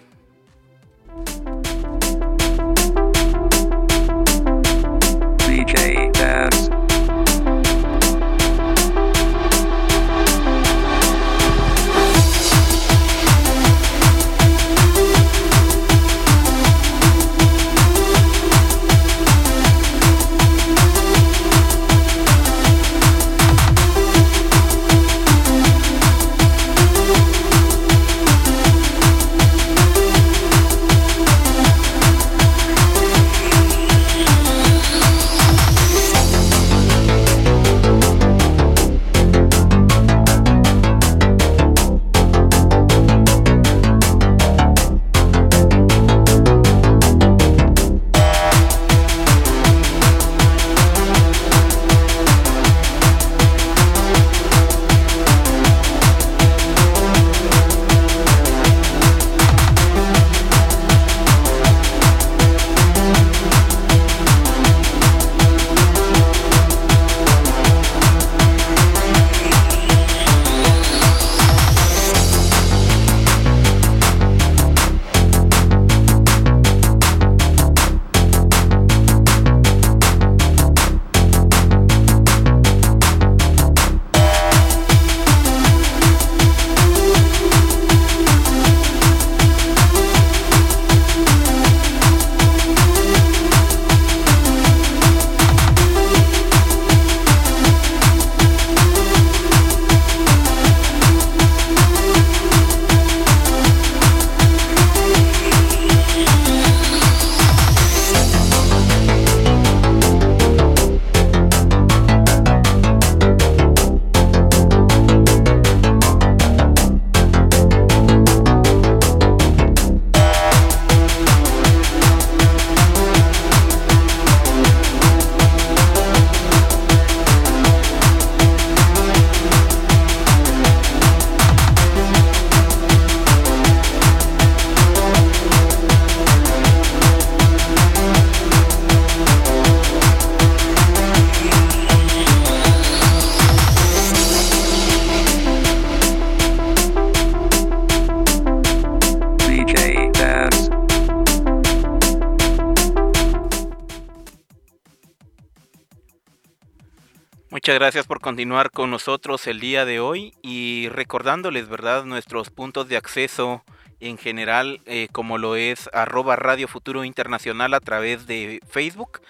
Continuar con nosotros el día de hoy y recordándoles, ¿verdad?, nuestros puntos de acceso en general, eh, como lo es arroba Radio Futuro Internacional a través de Facebook,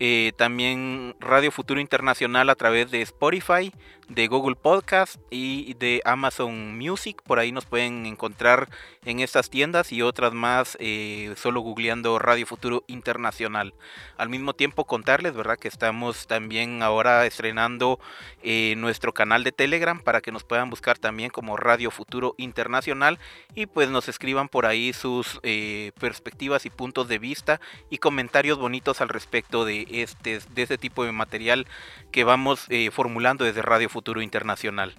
eh, también Radio Futuro Internacional a través de Spotify, de Google Podcast y de Amazon Music. Por ahí nos pueden encontrar en estas tiendas y otras más eh, solo googleando Radio Futuro Internacional. Al mismo tiempo contarles, ¿verdad? Que estamos también ahora estrenando eh, nuestro canal de Telegram para que nos puedan buscar también como Radio Futuro Internacional y pues nos escriban por ahí sus eh, perspectivas y puntos de vista y comentarios bonitos al respecto de este, de este tipo de material que vamos formulando desde Radio Futuro Internacional.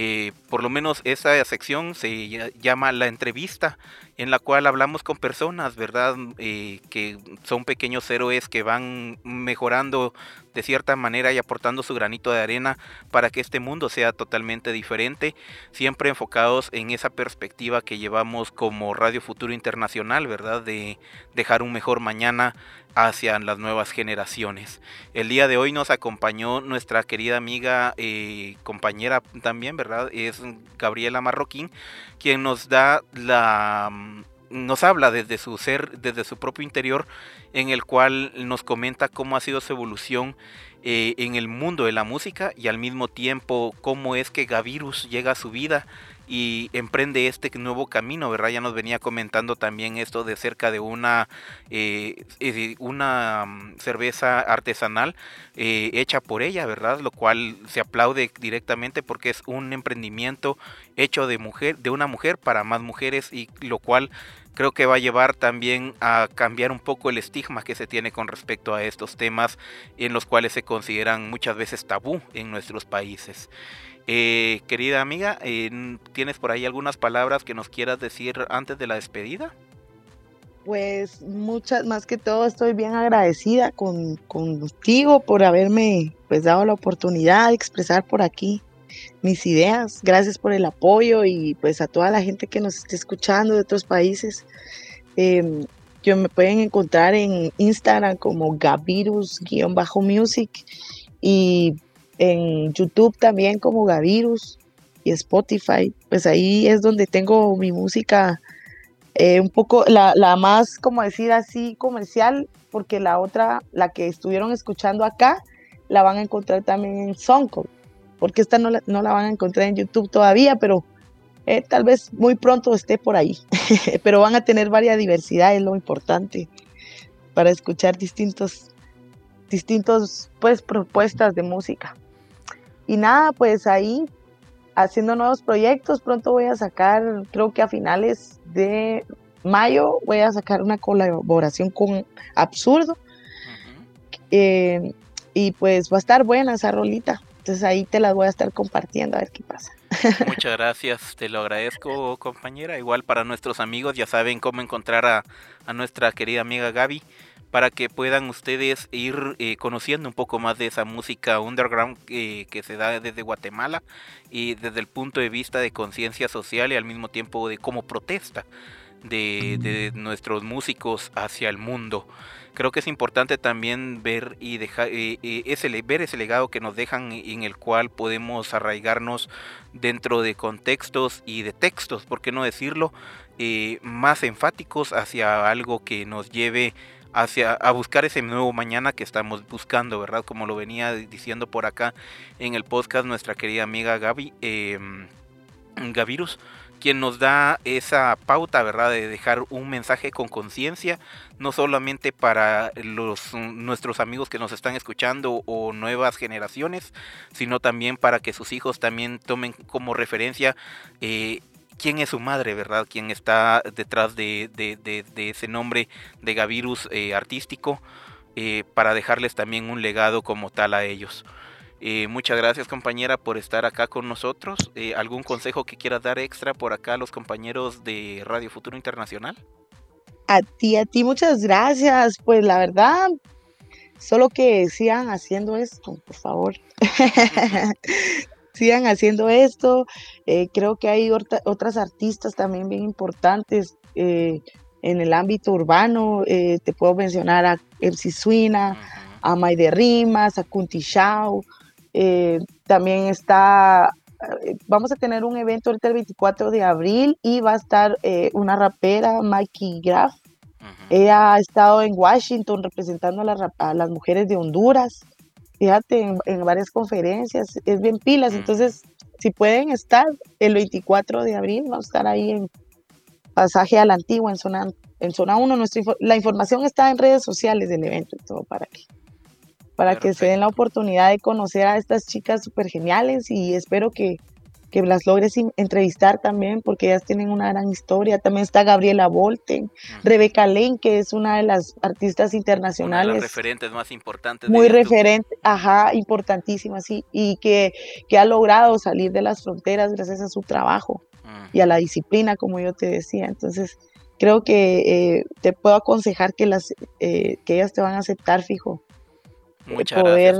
Eh, por lo menos esa sección se llama la entrevista, en la cual hablamos con personas, ¿verdad? Eh, que son pequeños héroes que van mejorando de cierta manera y aportando su granito de arena para que este mundo sea totalmente diferente, siempre enfocados en esa perspectiva que llevamos como Radio Futuro Internacional, ¿verdad? De dejar un mejor mañana hacia las nuevas generaciones. El día de hoy nos acompañó nuestra querida amiga, eh, compañera también, ¿verdad? Es Gabriela Marroquín, quien nos da la nos habla desde su ser, desde su propio interior, en el cual nos comenta cómo ha sido su evolución eh, en el mundo de la música y al mismo tiempo cómo es que Gavirus llega a su vida y emprende este nuevo camino, ¿verdad? Ya nos venía comentando también esto de cerca de una, eh, una mm, cerveza artesanal eh, hecha por ella, ¿verdad? Lo cual se aplaude directamente porque es un emprendimiento hecho de mujer, de una mujer para más mujeres y lo cual creo que va a llevar también a cambiar un poco el estigma que se tiene con respecto a estos temas en los cuales se consideran muchas veces tabú en nuestros países. Eh, querida amiga, ¿tienes por ahí algunas palabras que nos quieras decir antes de la despedida? Pues muchas, más que todo estoy bien agradecida con, contigo por haberme pues dado la oportunidad de expresar por aquí mis ideas. Gracias por el apoyo y pues a toda la gente que nos esté escuchando de otros países. Eh, yo me pueden encontrar en Instagram como Gavirus-music y en YouTube también como Gavirus y Spotify. Pues ahí es donde tengo mi música eh, un poco, la, más, como decir así, comercial, porque la otra, la que estuvieron escuchando acá, la van a encontrar también en SoundCloud, porque esta no la, no la van a encontrar en YouTube todavía, pero eh, tal vez muy pronto esté por ahí. pero van a tener varias diversidad, es lo importante, para escuchar distintos, distintos, pues, propuestas de música. Y nada, pues ahí haciendo nuevos proyectos. Pronto voy a sacar, creo que a finales de mayo, voy a sacar una colaboración con Absurdo. Eh, y pues va a estar buena esa rolita. Entonces ahí te las voy a estar compartiendo a ver qué pasa. Muchas gracias, te lo agradezco compañera. Igual para nuestros amigos ya saben cómo encontrar a, a nuestra querida amiga Gaby para que puedan ustedes ir eh, conociendo un poco más de esa música underground que se da desde Guatemala y desde el punto de vista de conciencia social y al mismo tiempo de cómo protesta de, nuestros músicos hacia el mundo. Creo que es importante también ver y dejar eh, eh, ese, ver ese legado que nos dejan en el cual podemos arraigarnos dentro de contextos y de textos, por qué no decirlo, más enfáticos hacia algo que nos lleve hacia a buscar ese nuevo mañana que estamos buscando, ¿verdad? Como lo venía diciendo por acá en el podcast nuestra querida amiga Gaby, eh, Gavirus, quien nos da esa pauta, ¿verdad? De dejar un mensaje con conciencia, no solamente para los, nuestros amigos que nos están escuchando o nuevas generaciones, sino también para que sus hijos también tomen como referencia eh, quién es su madre, ¿verdad? Quién está detrás de, ese nombre de Gavirus eh, artístico, eh, para dejarles también un legado como tal a ellos. Eh, muchas gracias compañera por estar acá con nosotros. ¿Algún consejo que quieras dar extra por acá a los compañeros de Radio Futuro Internacional? A ti, a ti, muchas gracias. Pues la verdad, solo que sigan haciendo esto, por favor. sigan haciendo esto. Eh, creo que hay otras artistas también bien importantes eh, en el ámbito urbano. Eh, te puedo mencionar a Elsie Suina, a Maide Rimas, a Kunti Shao. también está, vamos a tener un evento ahorita el 24 de abril y va a estar una rapera, Mikey Graff. Ella ha estado en Washington representando a las mujeres de Honduras fíjate, en, varias conferencias, es bien pilas, entonces si pueden estar el 24 de abril, vamos a estar ahí en pasaje a la antigua, en zona, en zona 1, la información está en redes sociales del evento y todo para que, para que se den la oportunidad de conocer a estas chicas súper geniales y espero que, que las logres entrevistar también, porque ellas tienen una gran historia. También está Gabriela Volten, Rebeca Lane, que es una de las artistas internacionales. Una de las referentes más importantes. Muy referente, ajá, importantísima, sí, y que, que, ha logrado salir de las fronteras gracias a su trabajo y a la disciplina, como yo te decía. Entonces, creo que eh, te puedo aconsejar que, las, eh, que ellas te van a aceptar, fijo. Muchas gracias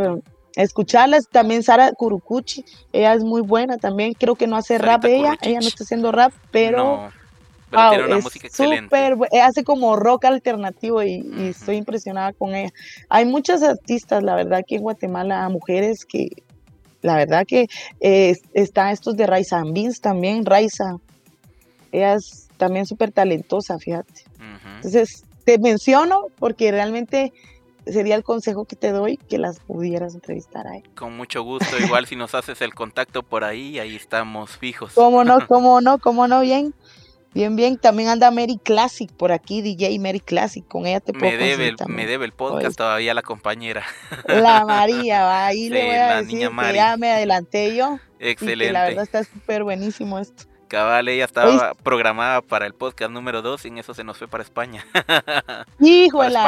escucharlas. También Sara Kurukuchi, ella es muy buena también. Creo que no hace rap ella, ella no está haciendo rap, pero. tiene una música excelente. hace como rock alternativo y, estoy impresionada con ella. Hay muchas artistas, la verdad, aquí en Guatemala, mujeres que, la verdad que eh, están estos de Raiza Beans también, Raiza. Ella es también súper talentosa, fíjate. Entonces, te menciono porque realmente sería el consejo que te doy que las pudieras entrevistar ahí. Con mucho gusto, igual si nos haces el contacto por ahí, ahí estamos fijos. ¿Cómo no? ¿Cómo no? ¿Cómo no? Bien. Bien, bien. También anda Mary Classic por aquí, DJ Mary Classic. Con ella te puedo me debe, el, me debe el podcast todavía la compañera. La María, va. Ahí le voy a decir que ya me adelanté yo. Excelente. la verdad está súper buenísimo esto. Cabal, ella estaba programada para el podcast número 2 y en eso se nos fue para España. Hijo de la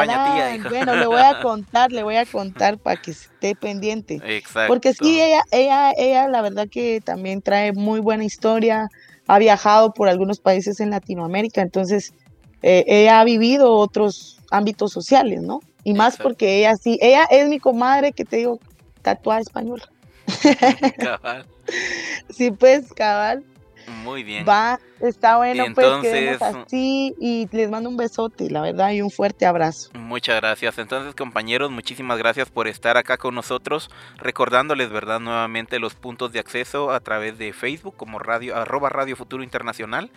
Bueno, le voy a contar, le voy a contar para que esté pendiente. Exacto. Porque sí, ella, ella, ella, la verdad que también trae muy buena historia. Ha viajado por algunos países en Latinoamérica, entonces eh, ella ha vivido otros ámbitos sociales, ¿no? Y más porque ella sí, ella es mi comadre que te digo, tatuada española. Cabal. sí, pues, cabal. Muy bien. Va, está bueno, pues así y les mando un besote, la verdad, y un fuerte abrazo. Muchas gracias. Entonces, compañeros, muchísimas gracias por estar acá con nosotros, recordándoles, ¿verdad?, nuevamente los puntos de acceso a través de Facebook como radio, arroba Radio Futuro Internacional,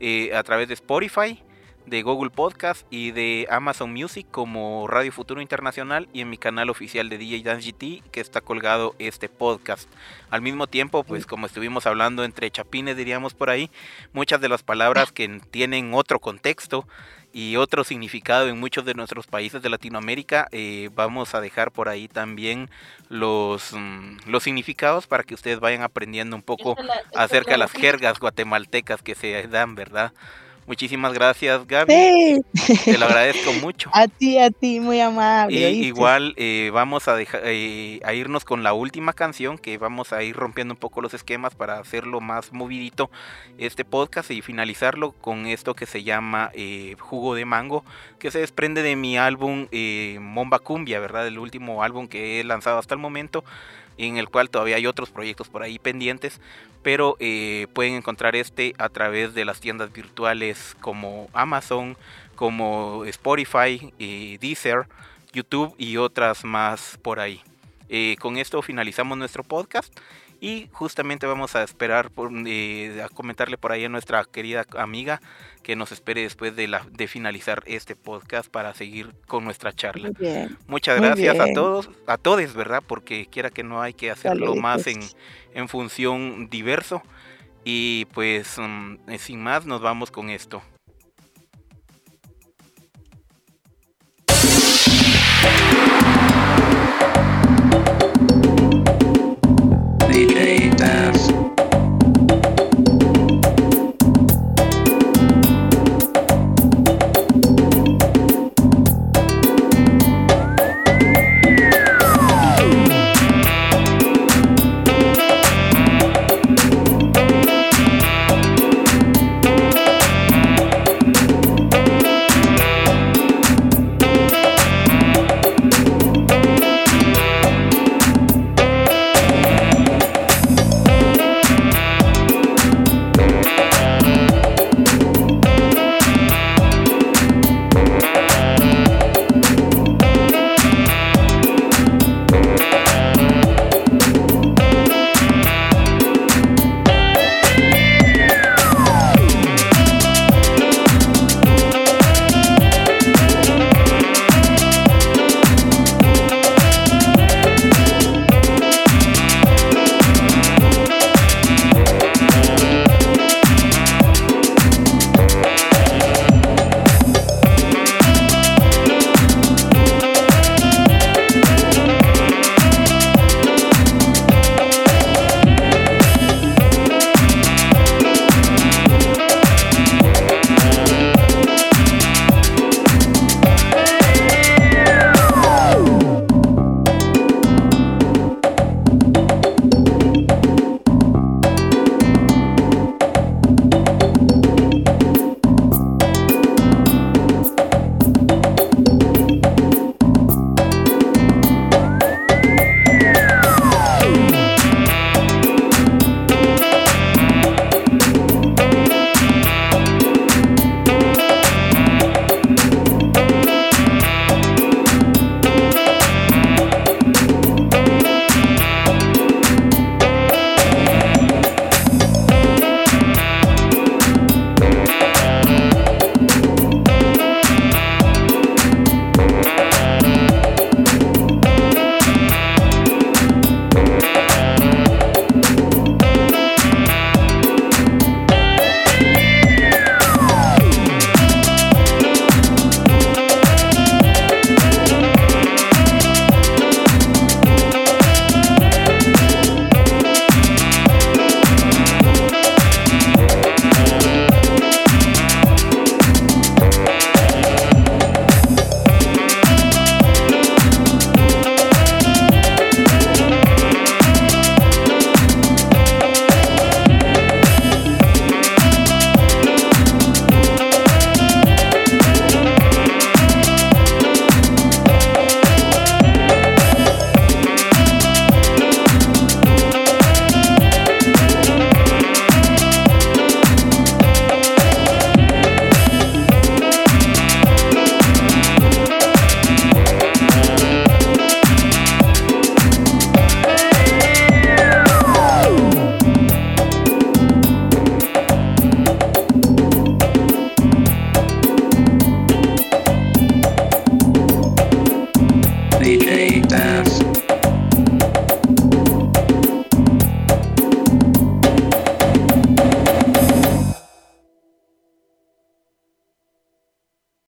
eh, a través de Spotify, de Google Podcast y de Amazon Music como Radio Futuro Internacional y en mi canal oficial de DJ Dance GT que está colgado este podcast. Al mismo tiempo, pues como estuvimos hablando entre chapines diríamos por ahí, muchas de las palabras que tienen otro contexto y otro significado en muchos de nuestros países de Latinoamérica, eh, vamos a dejar por ahí también los, mm, los significados para que ustedes vayan aprendiendo un poco acerca de las jergas guatemaltecas que se dan, ¿verdad? Muchísimas gracias, Gaby. Te lo agradezco mucho. A ti, a ti, muy amable. Y igual eh, vamos a, dejar, eh, a irnos con la última canción, que vamos a ir rompiendo un poco los esquemas para hacerlo más movidito este podcast y finalizarlo con esto que se llama eh, Jugo de Mango, que se desprende de mi álbum Momba Cumbia, ¿verdad? El último álbum que he lanzado hasta el momento en el cual todavía hay otros proyectos por ahí pendientes, pero eh, pueden encontrar este a través de las tiendas virtuales como Amazon, como Spotify, eh, Deezer, YouTube y otras más por ahí. Eh, con esto finalizamos nuestro podcast y justamente vamos a esperar por, a comentarle por ahí a nuestra querida amiga que nos espere después de, la, de finalizar este podcast para seguir con nuestra charla. Muchas gracias a todos, a todos, ¿verdad? Porque quiera que no hay que hacerlo más en, en función diverso. Y pues mm, sin más nos vamos con esto. down.